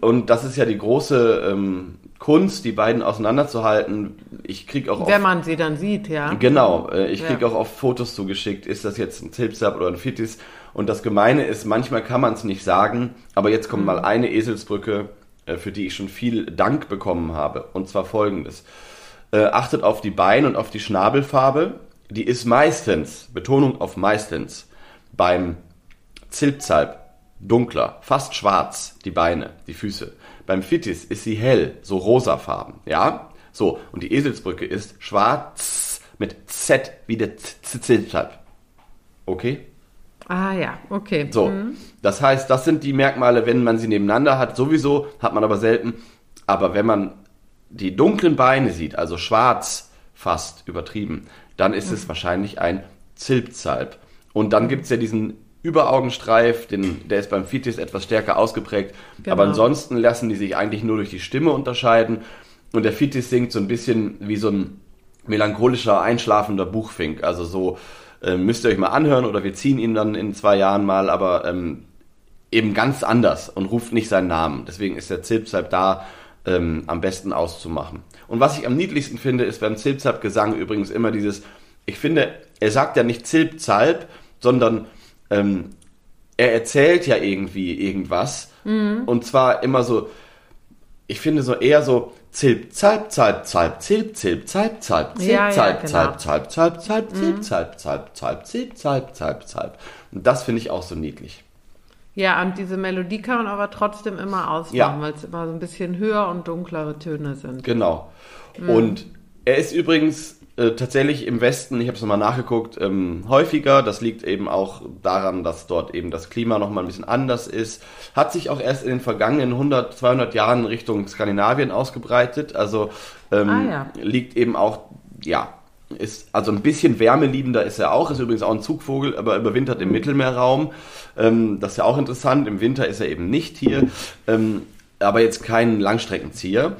Und das ist ja die große ähm, Kunst, die beiden auseinanderzuhalten. Ich krieg auch Wenn oft man sie dann sieht, ja. Genau, äh, ich Ja. kriege auch oft Fotos zugeschickt, ist das jetzt ein Zilpsab oder ein Fitis? Und das Gemeine ist, manchmal kann man es nicht sagen, aber jetzt kommt mal eine Eselsbrücke, äh, für die ich schon viel Dank bekommen habe. Und zwar folgendes. Äh, achtet auf die Bein- und auf die Schnabelfarbe. Die ist meistens, Betonung auf meistens, beim Zilpzalp dunkler, fast schwarz, die Beine, die Füße. Beim Fitis ist sie hell, so rosafarben, ja? So, und die Eselsbrücke ist schwarz mit Z wie der Zilpzalp. Okay? Ah ja, okay. So, das heißt, das sind die Merkmale, wenn man sie nebeneinander hat, sowieso, hat man aber selten. Aber wenn man die dunklen Beine sieht, also schwarz fast übertrieben, dann ist es wahrscheinlich ein Zilpzalp. Und dann gibt's ja diesen Überaugenstreif, den, der ist beim Fitis etwas stärker ausgeprägt. Genau. Aber ansonsten lassen die sich eigentlich nur durch die Stimme unterscheiden. Und der Fitis singt so ein bisschen wie so ein melancholischer, einschlafender Buchfink. Also so äh, müsst ihr euch mal anhören oder wir ziehen ihn dann in zwei Jahren mal, aber ähm, eben ganz anders und ruft nicht seinen Namen. Deswegen ist der Zilpzalp da ähm, am besten auszumachen. Und was ich am niedlichsten finde, ist beim Zilpzalp-Gesang übrigens immer dieses, ich finde, er sagt ja nicht Zilpzalp, sondern ähm, er erzählt ja irgendwie irgendwas. Und zwar immer so, ich finde so eher so Zilp, Zalp, Zalp, Zalp, Zilp, Zilp, Zalp, Zalp, Zilp, ja, Zalp, genau. Zalp, Zalp, Zalp, Zalp, Zilp, Zalp, Zalp, Zalp, Zilp, Zalp, Zalp, Zalp. Und das finde ich auch so niedlich. Ja, und diese Melodie kann man aber trotzdem immer ausmachen, weil es immer so ein bisschen höher und dunklere Töne sind. Genau. Und er ist übrigens äh, tatsächlich im Westen, ich habe es nochmal nachgeguckt, ähm, häufiger. Das liegt eben auch daran, dass dort eben das Klima nochmal ein bisschen anders ist. Hat sich auch erst in den vergangenen 100, 200 Jahren Richtung Skandinavien ausgebreitet. Also ähm, Ah, ja. liegt eben auch, ja, ist also ein bisschen wärmeliebender ist er auch. Ist übrigens auch ein Zugvogel, aber überwintert im Mittelmeerraum. Ähm, das ist ja auch interessant. Im Winter ist er eben nicht hier. Ähm, aber jetzt kein Langstreckenzieher.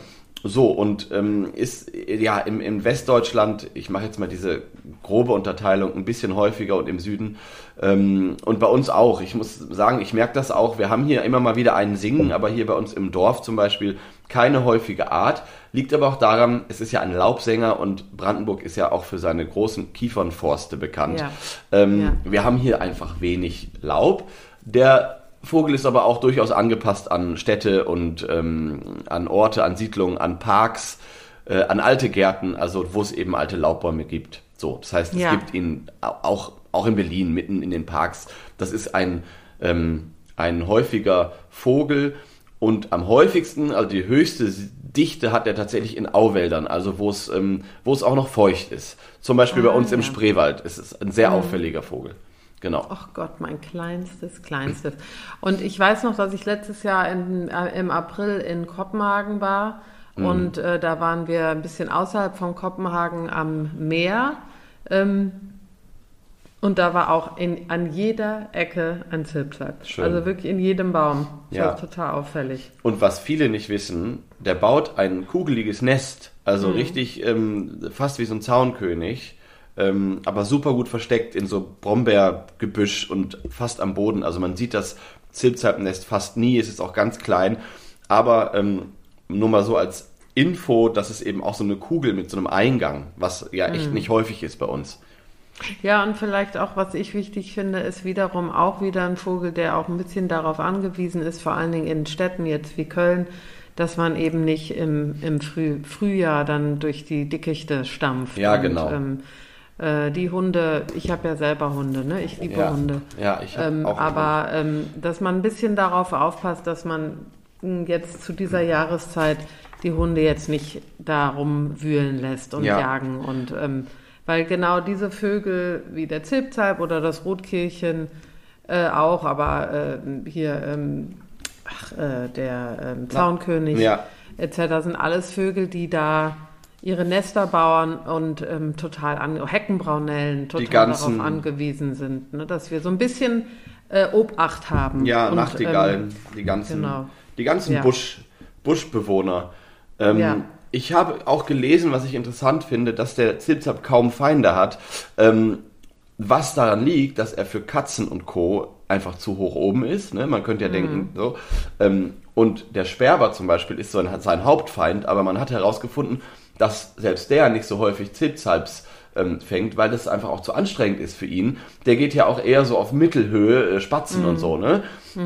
So, und ähm, ist ja im, in Westdeutschland, ich mache jetzt mal diese grobe Unterteilung, ein bisschen häufiger und im Süden. Ähm, und bei uns auch. Ich muss sagen, ich merke das auch. Wir haben hier immer mal wieder einen Singen, aber hier bei uns im Dorf zum Beispiel keine häufige Art. Liegt aber auch daran, es ist ja ein Laubsänger und Brandenburg ist ja auch für seine großen Kiefernforste bekannt. Ja. Ähm, Ja. Wir haben hier einfach wenig Laub. Der Vogel ist aber auch durchaus angepasst an Städte und ähm, an Orte, an Siedlungen, an Parks, äh, an alte Gärten, also wo es eben alte Laubbäume gibt. So, das heißt, es Ja. gibt ihn au- auch, auch in Berlin, mitten in den Parks. Das ist ein, ähm, ein häufiger Vogel und am häufigsten, also die höchste Dichte hat er tatsächlich in Auwäldern, also wo es, ähm, wo es auch noch feucht ist. Zum Beispiel bei Ah, uns im ja. Spreewald ist es ein sehr auffälliger Vogel. Genau. Ach Gott, mein kleinstes, kleinstes. Und ich weiß noch, dass ich letztes Jahr in, äh, im April in Kopenhagen war. Und äh, da waren wir ein bisschen außerhalb von Kopenhagen am Meer. Ähm, und da war auch in, an jeder Ecke ein Zilpzalp. Schön. Also wirklich in jedem Baum. Das Ja. war total auffällig. Und was viele nicht wissen, der baut ein kugeliges Nest, Mhm. also richtig ähm, fast wie so ein Zaunkönig, ähm, aber super gut versteckt in so Brombeergebüsch und fast am Boden. Also man sieht das Zilpzalpnest fast nie, es ist auch ganz klein, aber ähm, nur mal so als Info, dass es eben auch so eine Kugel mit so einem Eingang, was ja echt nicht häufig ist bei uns. Ja, und vielleicht auch, was ich wichtig finde, ist wiederum auch wieder ein Vogel, der auch ein bisschen darauf angewiesen ist, vor allen Dingen in Städten jetzt wie Köln, dass man eben nicht im, im Früh, Frühjahr dann durch die Dickichte stampft. Ja, und, genau. Ähm, Äh, die Hunde, ich habe ja selber Hunde, ne? Ich liebe Ja. Hunde. Ja, ich hab ähm, auch Aber ähm, dass man ein bisschen darauf aufpasst, dass man jetzt zu dieser Jahreszeit die Hunde jetzt nicht darum wühlen lässt und Ja. jagen. Und ähm, weil genau diese Vögel wie der Zilpzalp oder das Rotkehlchen äh, auch, aber äh, hier ähm, ach, äh, der ähm, Zaunkönig Ja. etc. sind alles Vögel, die da ihre Nester bauen und ähm, total an Heckenbraunellen total ganzen- darauf angewiesen sind, ne, dass wir so ein bisschen äh, Obacht haben. Ja, und, Nachtigallen, ähm, die ganzen, genau. die ganzen Ja. Busch, Buschbewohner. Ähm, Ja. Ich habe auch gelesen, was ich interessant finde, dass der Zilpzalp kaum Feinde hat. Ähm, was daran liegt, dass er für Katzen und Co. einfach zu hoch oben ist. Ne? Man könnte ja denken, so. Ähm, und der Sperber zum Beispiel ist so ein, sein Hauptfeind, aber man hat herausgefunden, dass selbst der nicht so häufig Zilpzalps ähm, fängt, weil das einfach auch zu anstrengend ist für ihn. Der geht ja auch eher so auf Mittelhöhe, äh, Spatzen und so, ne?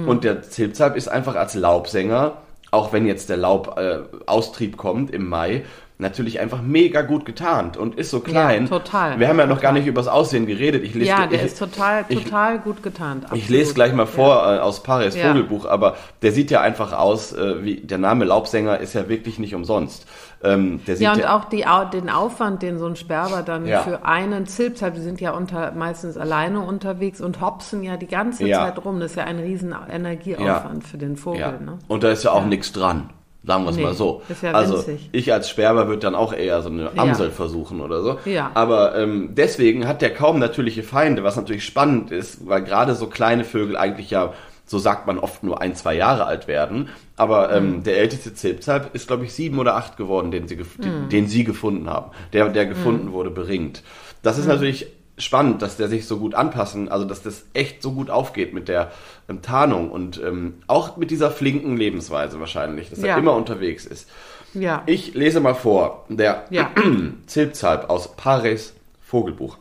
Und der Zilpzalp ist einfach als Laubsänger, auch wenn jetzt der Laubaustrieb äh, Austrieb kommt im Mai, natürlich einfach mega gut getarnt und ist so klein. total. Wir haben ja noch gar nicht über das Aussehen geredet. Ich lese, Ja, der ich, ist total, ich- total gut getarnt. ich absolut. lese gleich mal vor äh, aus Paris Ja. Vogelbuch, aber der sieht ja einfach aus, äh, wie der Name Laubsänger ist ja wirklich nicht umsonst. Ähm, Ja, und auch die, den Aufwand, den so ein Sperber dann Ja. für einen Zilpzalp, die sind ja unter, meistens alleine unterwegs und hopsen ja die ganze Ja. Zeit rum. Das ist ja ein riesen Energieaufwand für den Vogel. Ja. Ne? Und da ist ja auch Ja. nichts dran. Sagen wir es Nee, mal so. ist ja also ich als Sperber würde dann auch eher so eine Amsel versuchen oder so. Ja. Aber ähm, deswegen hat der kaum natürliche Feinde, was natürlich spannend ist, weil gerade so kleine Vögel eigentlich ja, so sagt man oft, nur ein, zwei Jahre alt werden. Aber ähm, Mhm. der älteste Zilpzalp ist, glaube ich, sieben oder acht geworden, den sie, Mhm. den, sie gefunden haben. Der, der gefunden wurde, beringt. Das Mhm. ist natürlich spannend, dass der sich so gut anpassen, also dass das echt so gut aufgeht mit der ähm, Tarnung und ähm, auch mit dieser flinken Lebensweise wahrscheinlich, dass er Ja. immer unterwegs ist. Ja. Ich lese mal vor, der Ja. Zilpzalp aus Paris Vogelbuch.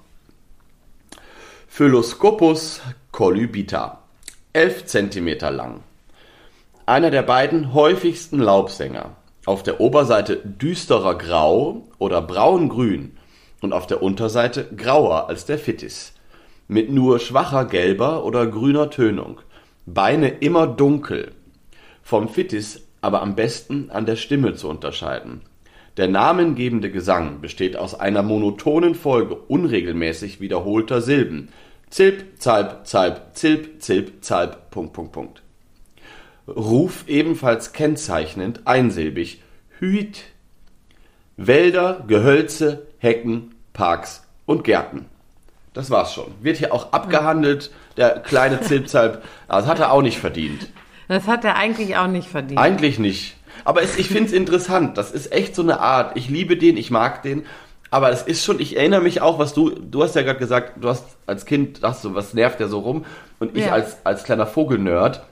Phylloscopus colubita, 11 cm lang. Einer der beiden häufigsten Laubsänger. Auf der Oberseite düsterer Grau oder braungrün und auf der Unterseite grauer als der Fittis. Mit nur schwacher gelber oder grüner Tönung. Beine immer dunkel. Vom Fittis aber am besten an der Stimme zu unterscheiden. Der namengebende Gesang besteht aus einer monotonen Folge unregelmäßig wiederholter Silben. Zilp, Zalp, Zalp, Zilp, Zilp, Zalp, Punkt, Punkt, Punkt. Ruf ebenfalls kennzeichnend einsilbig. Hüt. Wälder, Gehölze, Hecken, Parks und Gärten. Das war's schon. Wird hier auch abgehandelt. Der kleine Zilpzalp, das hat er auch nicht verdient. Das hat er eigentlich auch nicht verdient. Eigentlich nicht. Aber es, ich finde es interessant. Das ist echt so eine Art. Ich liebe den, ich mag den. Aber es ist schon, ich erinnere mich auch, was du, du hast ja gerade gesagt, du hast als Kind, dachtest du, was nervt der so rum? Und ich Ja. als, als kleiner Vogelnerd,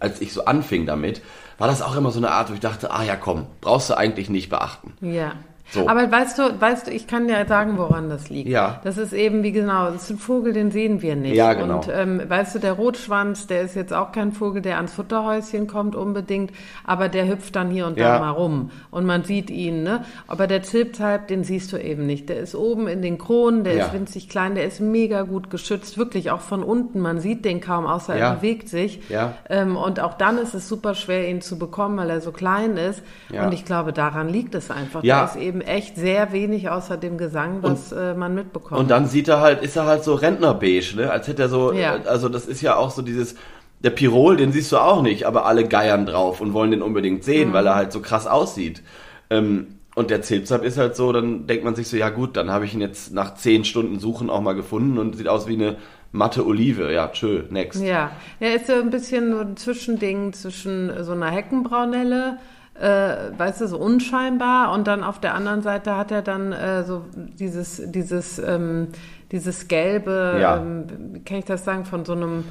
als ich so anfing damit, war das auch immer so eine Art, wo ich dachte, ah ja komm, brauchst du eigentlich nicht beachten. Ja. So. Aber weißt du, weißt du, ich kann dir sagen, woran das liegt. Ja. Das ist eben, wie genau, das ist ein Vogel, den sehen wir nicht. Ja, genau. Und ähm, weißt du, der Rotschwanz, der ist jetzt auch kein Vogel, der ans Futterhäuschen kommt unbedingt, aber der hüpft dann hier und da Ja. mal rum und man sieht ihn, ne? Aber der Zilpzalp, den siehst du eben nicht. Der ist oben in den Kronen, der Ja. ist winzig klein, der ist mega gut geschützt, wirklich auch von unten. Man sieht den kaum, außer Ja. er bewegt sich. Ja. Ähm, und auch dann ist es super schwer, ihn zu bekommen, weil er so klein ist. Ja. Und ich glaube, daran liegt es einfach. Ja. Da ist eben echt sehr wenig außer dem Gesang, was äh, man mitbekommt. Und dann sieht er halt, ist er halt so Rentnerbeige, ne? Als hätte er so, Ja. äh, also das ist ja auch so dieses, der Pirol, den siehst du auch nicht, aber alle geiern drauf und wollen den unbedingt sehen, Mhm. weil er halt so krass aussieht. Ähm, und der Zilpzalp ist halt so, dann denkt man sich so, ja gut, dann habe ich ihn jetzt nach zehn Stunden Suchen auch mal gefunden und sieht aus wie eine matte Olive. Ja, tschö, next. ja, er ist so ein bisschen so ein Zwischending zwischen so einer Heckenbraunelle, äh, weißt du, so unscheinbar und dann auf der anderen Seite hat er dann äh, so dieses, dieses, ähm, dieses gelbe, Ja. ähm, wie kann ich das sagen, von so einem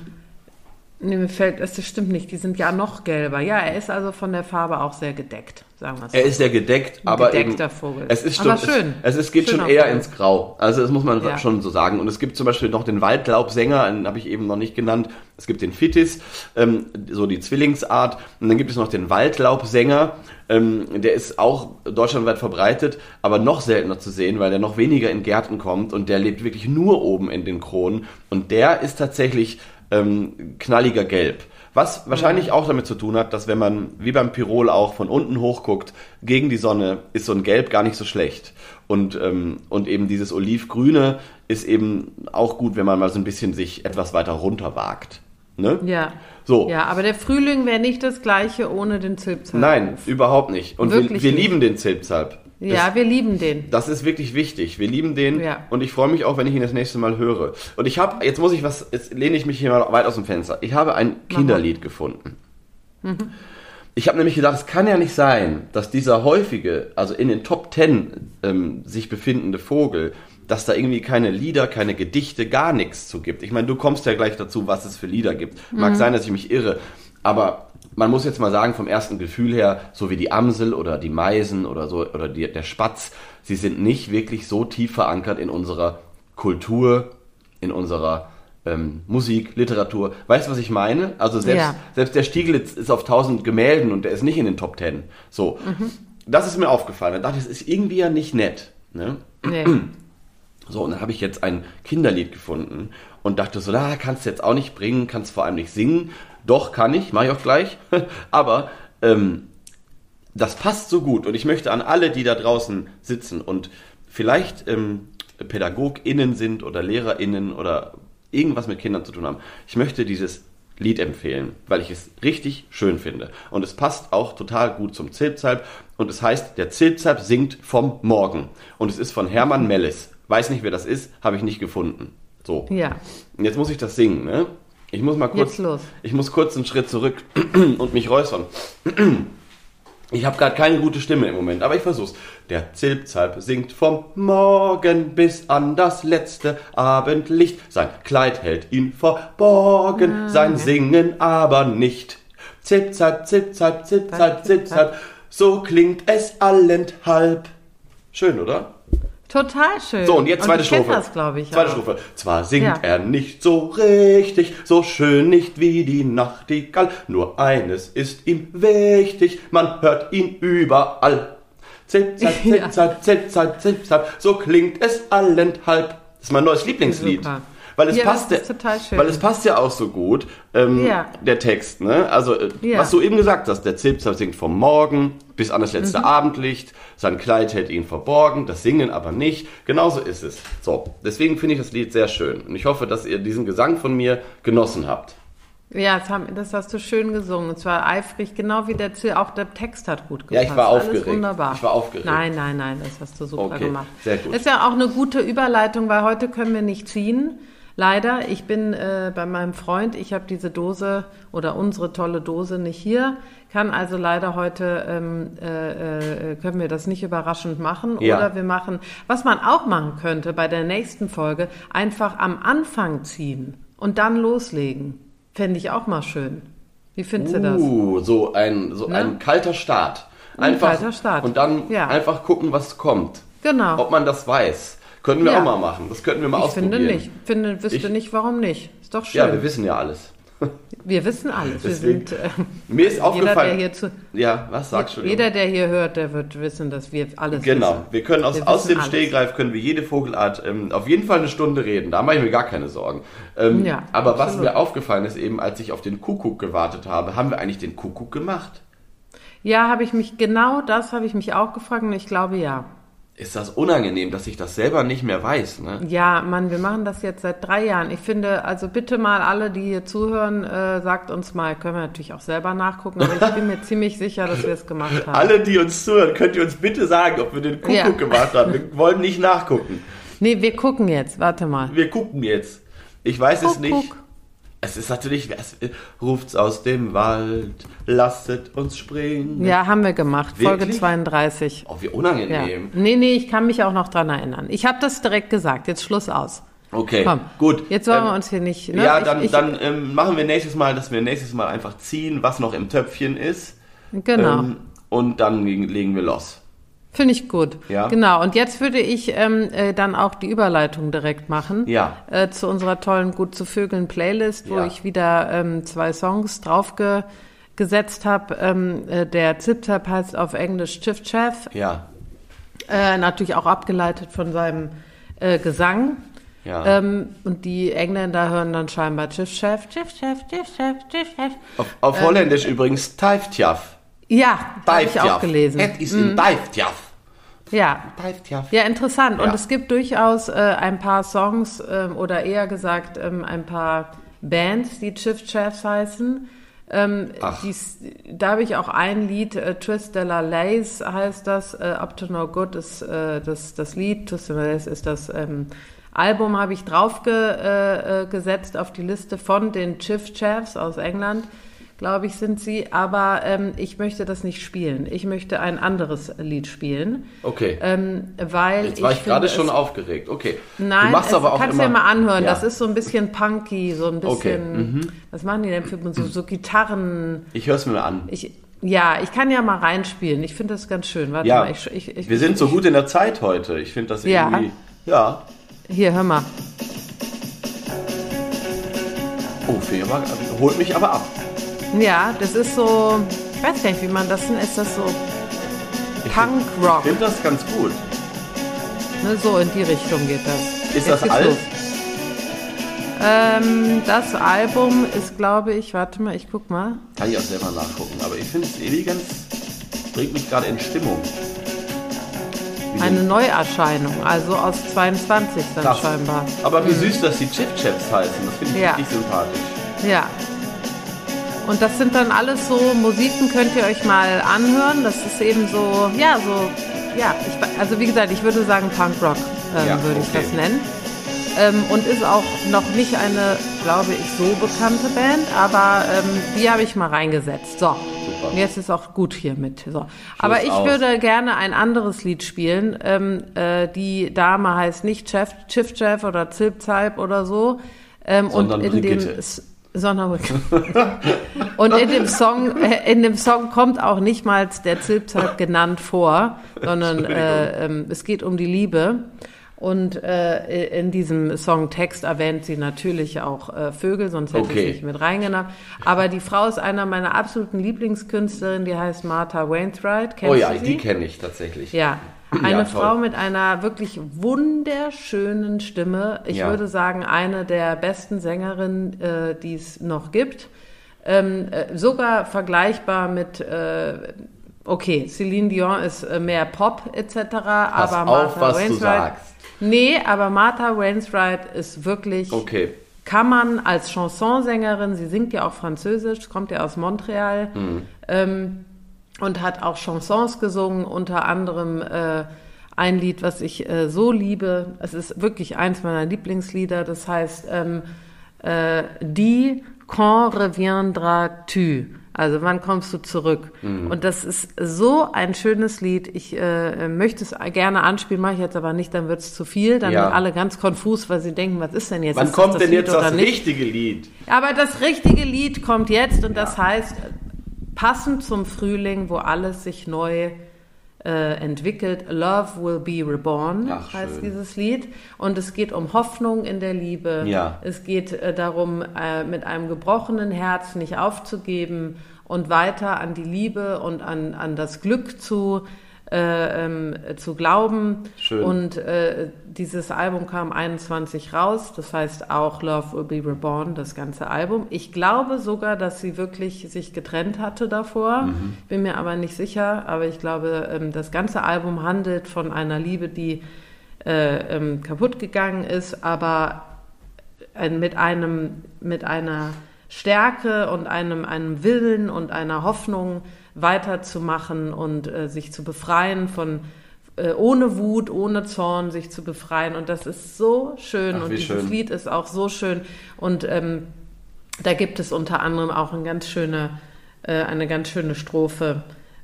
Nee, mir fällt, das stimmt nicht, die sind ja noch gelber. Ja, er ist also von der Farbe auch sehr gedeckt, sagen wir es Er ist sehr gedeckt, aber gedeckter eben, Vogel. es ist Aber schon, schön. Es, es, es geht Schöner schon eher Vogel. ins Grau. Also das muss man Ja. schon so sagen. Und es gibt zum Beispiel noch den Waldlaubsänger, den habe ich eben noch nicht genannt. Es gibt den Fitis, ähm, so die Zwillingsart. Und dann gibt es noch den Waldlaubsänger. Ähm, der ist auch deutschlandweit verbreitet, aber noch seltener zu sehen, weil der noch weniger in Gärten kommt und der lebt wirklich nur oben in den Kronen. Und der ist tatsächlich ähm, knalliger Gelb. Was wahrscheinlich auch damit zu tun hat, dass wenn man, wie beim Pirol auch, von unten hochguckt, gegen die Sonne, ist so ein Gelb gar nicht so schlecht. Und, ähm, und eben dieses Olivgrüne ist eben auch gut, wenn man mal so ein bisschen sich etwas weiter runter wagt. Ne? Ja. So. Ja, aber der Frühling wäre nicht das gleiche ohne den Zilpzalp. Nein, überhaupt nicht. Und wir, Wirklich wir nicht. lieben den Zilpzalp. Ja, wir lieben den. Das ist wirklich wichtig. Wir lieben den Ja. und ich freue mich auch, wenn ich ihn das nächste Mal höre. Und ich habe, jetzt muss ich was, jetzt lehne ich mich hier mal weit aus dem Fenster. Ich habe ein Kinderlied gefunden. Ich habe nämlich gedacht, es kann ja nicht sein, dass dieser häufige, also in den Top Ten ähm, sich befindende Vogel, dass da irgendwie keine Lieder, keine Gedichte, gar nichts zu gibt. Ich meine, du kommst ja gleich dazu, was es für Lieder gibt. Mag sein, dass ich mich irre, aber man muss jetzt mal sagen, vom ersten Gefühl her, so wie die Amsel oder die Meisen oder so, oder die, der Spatz, sie sind nicht wirklich so tief verankert in unserer Kultur, in unserer ähm, Musik, Literatur. Weißt du, was ich meine? Also selbst, Ja. selbst der Stieglitz ist auf tausend Gemälden und der ist nicht in den Top Ten. So. Das ist mir aufgefallen. Da dachte ich, das ist irgendwie ja nicht nett. Ne? Nee. So, und dann habe ich jetzt ein Kinderlied gefunden und dachte so, da kannst du jetzt auch nicht bringen, kannst vor allem nicht singen. Doch, kann ich, mache ich auch gleich. Aber ähm, das passt so gut und ich möchte an alle, die da draußen sitzen und vielleicht ähm, PädagogInnen sind oder LehrerInnen oder irgendwas mit Kindern zu tun haben, ich möchte dieses Lied empfehlen, weil ich es richtig schön finde. Und es passt auch total gut zum Zilpzalp und es heißt, der Zilpzalp singt vom Morgen. Und es ist von Hermann Mellis. Weiß nicht, wer das ist, habe ich nicht gefunden. So. Ja. Und jetzt muss ich das singen, ne? Ich muss mal kurz, Jetzt los. ich muss kurz einen Schritt zurück und mich räuspern. Ich habe gerade keine gute Stimme im Moment, aber ich versuch's. Der Zilpzalp singt vom Morgen bis an das letzte Abendlicht. Sein Kleid hält ihn verborgen, sein Singen aber nicht. Zilpzalp, Zilpzalp, Zilpzalp, Zilpzalp, so klingt es allenthalb. Schön, oder? Total schön. So, und jetzt zweite kenn Strophe. das, ich. Zweite auch. Strophe. Zwar singt Ja. er nicht so richtig, so schön nicht wie die Nachtigall, nur eines ist ihm wichtig, man hört ihn überall. Zip, zap, zip, Ja. zap, zip, zap, zip, zap, so klingt es allenthalb. Das ist mein neues Lieblingslied. Super. Weil es, Ja, passt weil es passt ja auch so gut, ähm, Ja. der Text, ne? Also, äh, was du eben gesagt hast, der Zilpzalp singt vom Morgen bis an das letzte Mhm. Abendlicht, sein Kleid hält ihn verborgen, das Singen aber nicht. Genauso ist es. So, deswegen finde ich das Lied sehr schön. Und ich hoffe, dass ihr diesen Gesang von mir genossen habt. Ja, das, haben, das hast du schön gesungen. Und zwar eifrig, genau wie der Ziel. Auch der Text hat gut Ja, gepasst. ich war Alles aufgeregt. wunderbar. Ich war aufgeregt. Nein, nein, nein, das hast du super Okay, gemacht. sehr gut. Das ist ja auch eine gute Überleitung, weil heute können wir nicht ziehen. Leider, ich bin äh, bei meinem Freund, ich habe diese Dose oder unsere tolle Dose nicht hier, kann also leider heute, ähm, äh, äh, können wir das nicht überraschend machen. Ja. Oder wir machen, was man auch machen könnte bei der nächsten Folge, einfach am Anfang ziehen und dann loslegen. Fände ich auch mal schön. Wie findest du das? Uh, so ein, so Ne? ein kalter Start. Ein kalter Start. Und dann Ja. einfach gucken, was kommt. Genau. Ob man das weiß. Könnten wir Ja. auch mal machen. Das könnten wir mal Ich ausprobieren. finde nicht. Finde, wüsste Ich- nicht, warum nicht. Ist doch schön. Ja, wir wissen ja alles. Wir wissen alles. Deswegen- wir sind, äh, Mir ist jeder, der aufgefallen. hier zu, ja, was sagst du? jeder, der hier hört, der wird wissen, dass wir alles Genau, wissen. wir können aus, Wir aus dem alles. Stegreif können wir jede Vogelart ähm, auf jeden Fall eine Stunde reden. Da mache ich mir gar keine Sorgen. Ähm, Ja, aber was absolut. mir aufgefallen ist, eben als ich auf den Kuckuck gewartet habe, haben wir eigentlich den Kuckuck gemacht? Ja, habe ich mich, genau das habe ich mich auch gefragt und ich glaube ja. Ist das unangenehm, dass ich das selber nicht mehr weiß? Ne? Ja, Mann, wir machen das jetzt seit drei Jahren. Ich finde, also bitte mal alle, die hier zuhören, äh, sagt uns mal, können wir natürlich auch selber nachgucken, aber ich bin mir ziemlich sicher, dass wir es gemacht haben. Alle, die uns zuhören, könnt ihr uns bitte sagen, ob wir den Kuckuck Ja. gemacht haben. Wir wollen nicht nachgucken. Nee, wir gucken jetzt, warte mal. Wir gucken jetzt. Ich weiß es nicht. Es ist natürlich, es, ruft's aus dem Wald, lasset uns springen. Ja, haben wir gemacht, Folge Wirklich? 32. Oh, wie Ja. unangenehm. Nee, nee, ich kann mich auch noch dran erinnern. Ich habe das direkt gesagt, jetzt Schluss aus. Okay, Komm, gut. Jetzt wollen Ähm, wir uns hier nicht. Ne? Ja, Ich- dann, ich, dann ähm, machen wir nächstes Mal, dass wir nächstes Mal einfach ziehen, was noch im Töpfchen ist. Genau. Ähm, und dann legen wir los. Finde ich gut. Ja. Genau. Und jetzt würde ich ähm, äh, dann auch die Überleitung direkt machen. Ja. Äh, zu unserer tollen Gut zu Vögeln Playlist, wo Ja. ich wieder ähm, zwei Songs draufgesetzt habe. Ähm, äh, der Zip-Tap heißt auf Englisch Chiff Chaff. Ja, Äh, natürlich auch abgeleitet von seinem äh, Gesang. ja. Ähm, und die Engländer hören dann scheinbar Chiff Chaff, Chiff Chaff, Chiff Chaff, Chiff Chaff. auf auf ähm, Holländisch übrigens Taifjaf. Ja, habe ich auch gelesen. Es ist in Taifjaf. Ja, Taifjaf. Ja, interessant. Und Ja. es gibt durchaus äh, ein paar Songs ähm, oder eher gesagt ähm, ein paar Bands, die Chiff Chaffs heißen. Ähm, dies, da habe ich auch ein Lied, äh, Twist de la Lace heißt das, äh, Up to No Good ist äh, das, das Lied, Twist de la Lace ist das ähm, Album, habe ich draufgesetzt äh, äh, gesetzt auf die Liste von den Chiff Chaffs aus England, glaube ich, sind sie. Aber ähm, ich möchte das nicht spielen. Ich möchte ein anderes Lied spielen. Okay. Ähm, weil Jetzt war ich, gerade finde, schon aufgeregt. Okay. Nein, du machst es, aber auch kannst immer, dir mal anhören. Ja. Das ist so ein bisschen punky, so ein Okay, mhm. bisschen. Was machen die denn für so, so Gitarren? Ich höre es mir mal an. Ich, ja, ich kann ja mal reinspielen. Ich finde das ganz schön. Warte Ja, mal, ich, ich, ich, wir sind so gut in der Zeit heute. Ich finde das Ja. irgendwie. Ja. Hier, hör mal. Oh, ich aber, holt mich aber ab. Ja, das ist so. Ich weiß gar nicht, wie man das nennt. Ist das so Punk-Rock? Ich finde das ganz gut. Ne, so in die Richtung geht das. Ist Jetzt das alt? Ähm, das Album ist, glaube ich, warte mal, ich guck mal. Kann ich auch selber nachgucken. Aber ich finde es irgendwie ganz. bringt mich gerade in Stimmung. Wie Eine Neuerscheinung, also aus 22 dann Krass. scheinbar. Aber wie süß, dass die Chip Chaps heißen. Das finde ich Ja. richtig sympathisch. Ja. Und das sind dann alles so Musiken, könnt ihr euch mal anhören. Das ist eben so, ja, so, ja, ich, also wie gesagt, ich würde sagen Punkrock ähm, Ja, würde ich okay. das nennen. Ähm, und ist auch noch nicht eine, glaube ich, so bekannte Band, aber ähm, die habe ich mal reingesetzt. So. Super. Jetzt ist auch gut hier mit. So. Aber ich aus. würde gerne ein anderes Lied spielen. Ähm, äh, die Dame heißt nicht Chef, Chiff Chef oder Zilp Zalp oder so. Ähm, Sondern und in Brigitte. dem S- sondern und in dem Song äh, in dem Song kommt auch nicht mal der Zilpzalp genannt vor, sondern äh, ähm, es geht um die Liebe. Und äh, in diesem Songtext erwähnt sie natürlich auch äh, Vögel, sonst hätte Okay. ich nicht mit reingenommen. Aber die Frau ist einer meiner absoluten Lieblingskünstlerinnen, die heißt Martha Wainwright. Kennst Oh ja, die kenne ich tatsächlich. Ja, eine Ja. Frau mit einer wirklich wunderschönen Stimme. Ich Ja. würde sagen, eine der besten Sängerinnen, äh, die es noch gibt. Ähm, äh, sogar vergleichbar mit, äh, okay, Celine Dion ist äh, mehr Pop etc., Pass aber auf, Martha was du Wainwright. sagst. Nee, aber Martha Wainwright ist wirklich Okay. kann man als Chansonsängerin, sie singt ja auch Französisch, kommt ja aus Montreal ähm, und hat auch Chansons gesungen, unter anderem äh, ein Lied, was ich äh, so liebe. Es ist wirklich eins meiner Lieblingslieder, das heißt ähm, äh, Die quand reviendras-tu? Also wann kommst du zurück? Und das ist so ein schönes Lied. Ich äh, möchte es gerne anspielen, mache ich jetzt aber nicht, dann wird es zu viel. Dann Ja. sind alle ganz konfus, weil sie denken, was ist denn jetzt? Wann Ist kommt das denn Lied jetzt das nicht? richtige Lied? Aber das richtige Lied kommt jetzt und das Ja. heißt, passend zum Frühling, wo alles sich neu äh, entwickelt, Love Will Be Reborn Ach, heißt schön. dieses Lied. Und es geht um Hoffnung in der Liebe. Ja. Es geht äh, darum, äh, mit einem gebrochenen Herz nicht aufzugeben und weiter an die Liebe und an, an das Glück zu, äh, ähm, zu glauben. Schön. Und äh, dieses Album kam 21 raus, das heißt auch Love Will Be Reborn, das ganze Album. Ich glaube sogar, dass sie wirklich sich getrennt hatte davor, Mhm. bin mir aber nicht sicher, aber ich glaube, ähm, das ganze Album handelt von einer Liebe, die äh, ähm, kaputt gegangen ist, aber äh, mit einem, mit einer Stärke und einem, einem Willen und einer Hoffnung weiterzumachen und äh, sich zu befreien von äh, ohne Wut, ohne Zorn sich zu befreien. Und das ist so schön Ach, und wie dieses schön. Lied ist auch so schön. Und ähm, da gibt es unter anderem auch eine ganz schöne, äh, eine ganz schöne Strophe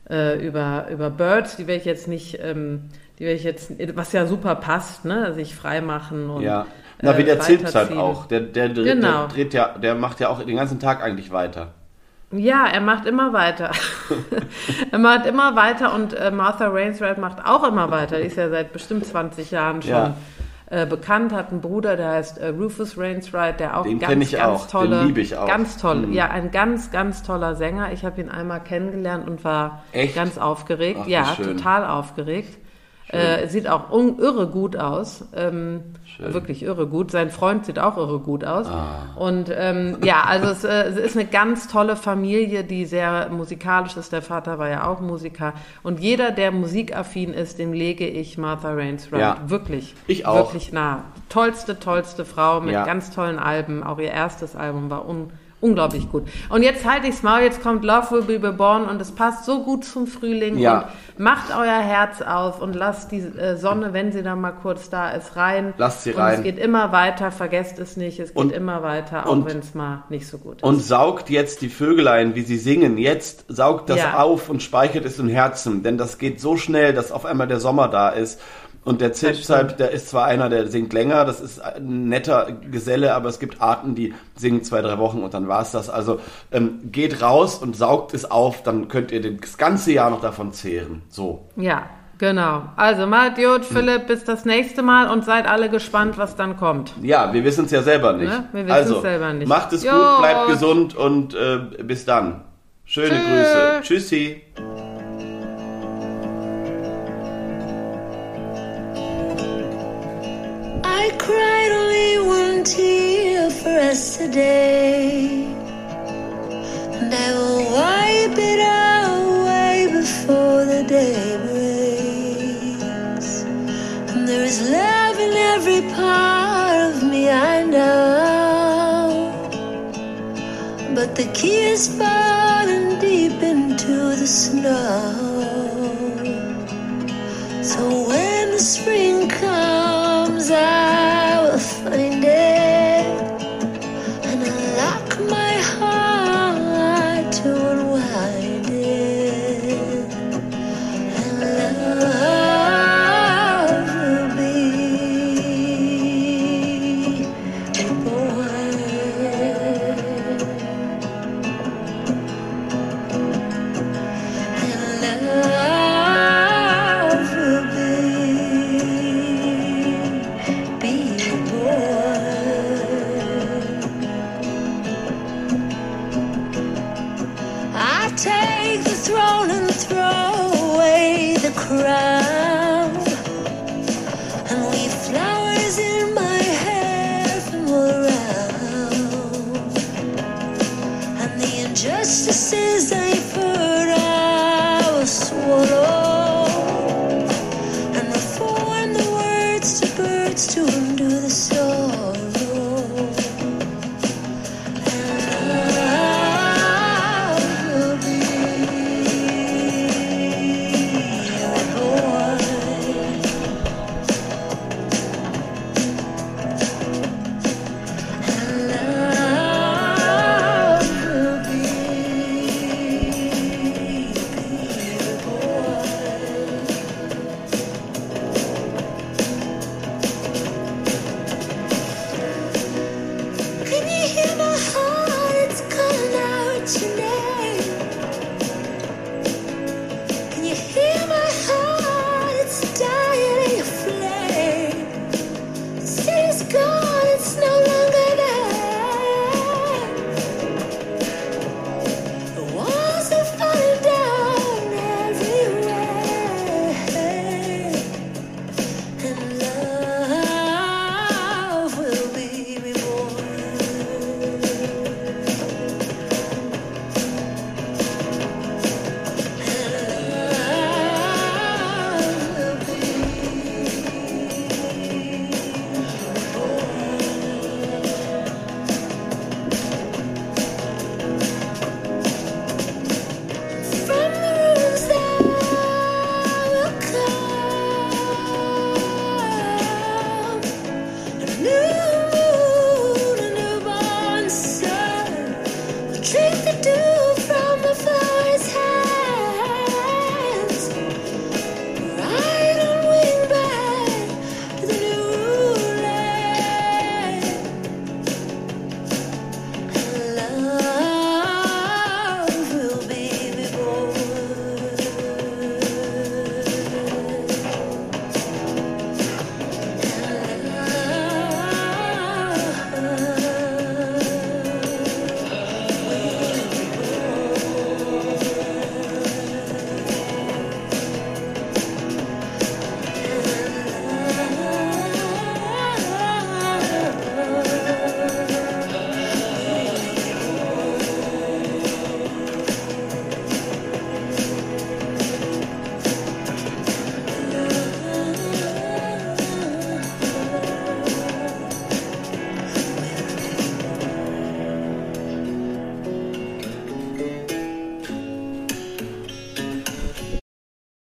äh, über, über Birds, die werde ich jetzt nicht, ähm, die werde ich jetzt, was ja super passt, ne, sich frei machen und Ja. Na, wie äh, der Zips halt auch. Der, der, der, Genau. der dreht ja, der macht ja auch den ganzen Tag eigentlich weiter. Ja, er macht immer weiter. er macht immer weiter und äh, Martha Rainswright macht auch immer weiter. Die ist ja seit bestimmt 20 Jahren schon Ja. äh, bekannt, hat einen Bruder, der heißt äh, Rufus Rainswright, der auch Den ganz, ich ganz auch. Den tolle, lieb ich auch. ganz toll, Mhm. ja, ein ganz, ganz toller Sänger. Ich habe ihn einmal kennengelernt und war Echt? ganz aufgeregt. Ach, ja, total aufgeregt. Äh, sieht auch irre gut aus. Ähm, wirklich irre gut. Sein Freund sieht auch irre gut aus. Ah. Und ähm, ja, also es, äh, es ist eine ganz tolle Familie, die sehr musikalisch ist. Der Vater war ja auch Musiker. Und jeder, der musikaffin ist, dem lege ich Martha Rainswright Ja. wirklich, Ich auch. wirklich nah. Tollste, tollste Frau mit Ja. ganz tollen Alben. Auch ihr erstes Album war un unglaublich gut. Und jetzt halte ich's Maul, jetzt kommt Love Will Be Reborn und es passt so gut zum Frühling. Ja. Und macht euer Herz auf und lasst die äh, Sonne, wenn sie dann mal kurz da ist, rein. Lasst sie und rein. es geht immer weiter, vergesst es nicht, es geht Und- immer weiter, auch wenn es mal nicht so gut ist. Und saugt jetzt die Vögelein, wie sie singen. Jetzt saugt das Ja. auf und speichert es im Herzen. Denn das geht so schnell, dass auf einmal der Sommer da ist. Und der Zipzalp, der ist zwar einer, der singt länger, das ist ein netter Geselle, aber es gibt Arten, die singen zwei, drei Wochen und dann war's das. Also ähm, geht raus und saugt es auf, dann könnt ihr das ganze Jahr noch davon zehren. So. Ja, genau. Also macht Jod, Philipp, bis das nächste Mal und seid alle gespannt, was dann kommt. Ja, wir wissen es ja selber nicht. Ne? Wir wissen's also, selber nicht. macht es Jo. gut, bleibt gesund und äh, bis dann. Schöne Tschö. Grüße. Tschüssi. I cried only one tear for us today, and I will wipe it away before the day breaks. And there is love in every part of me, I know, but the key is falling deep into the snow. So when the spring comes, desire. Take the throne and the crown.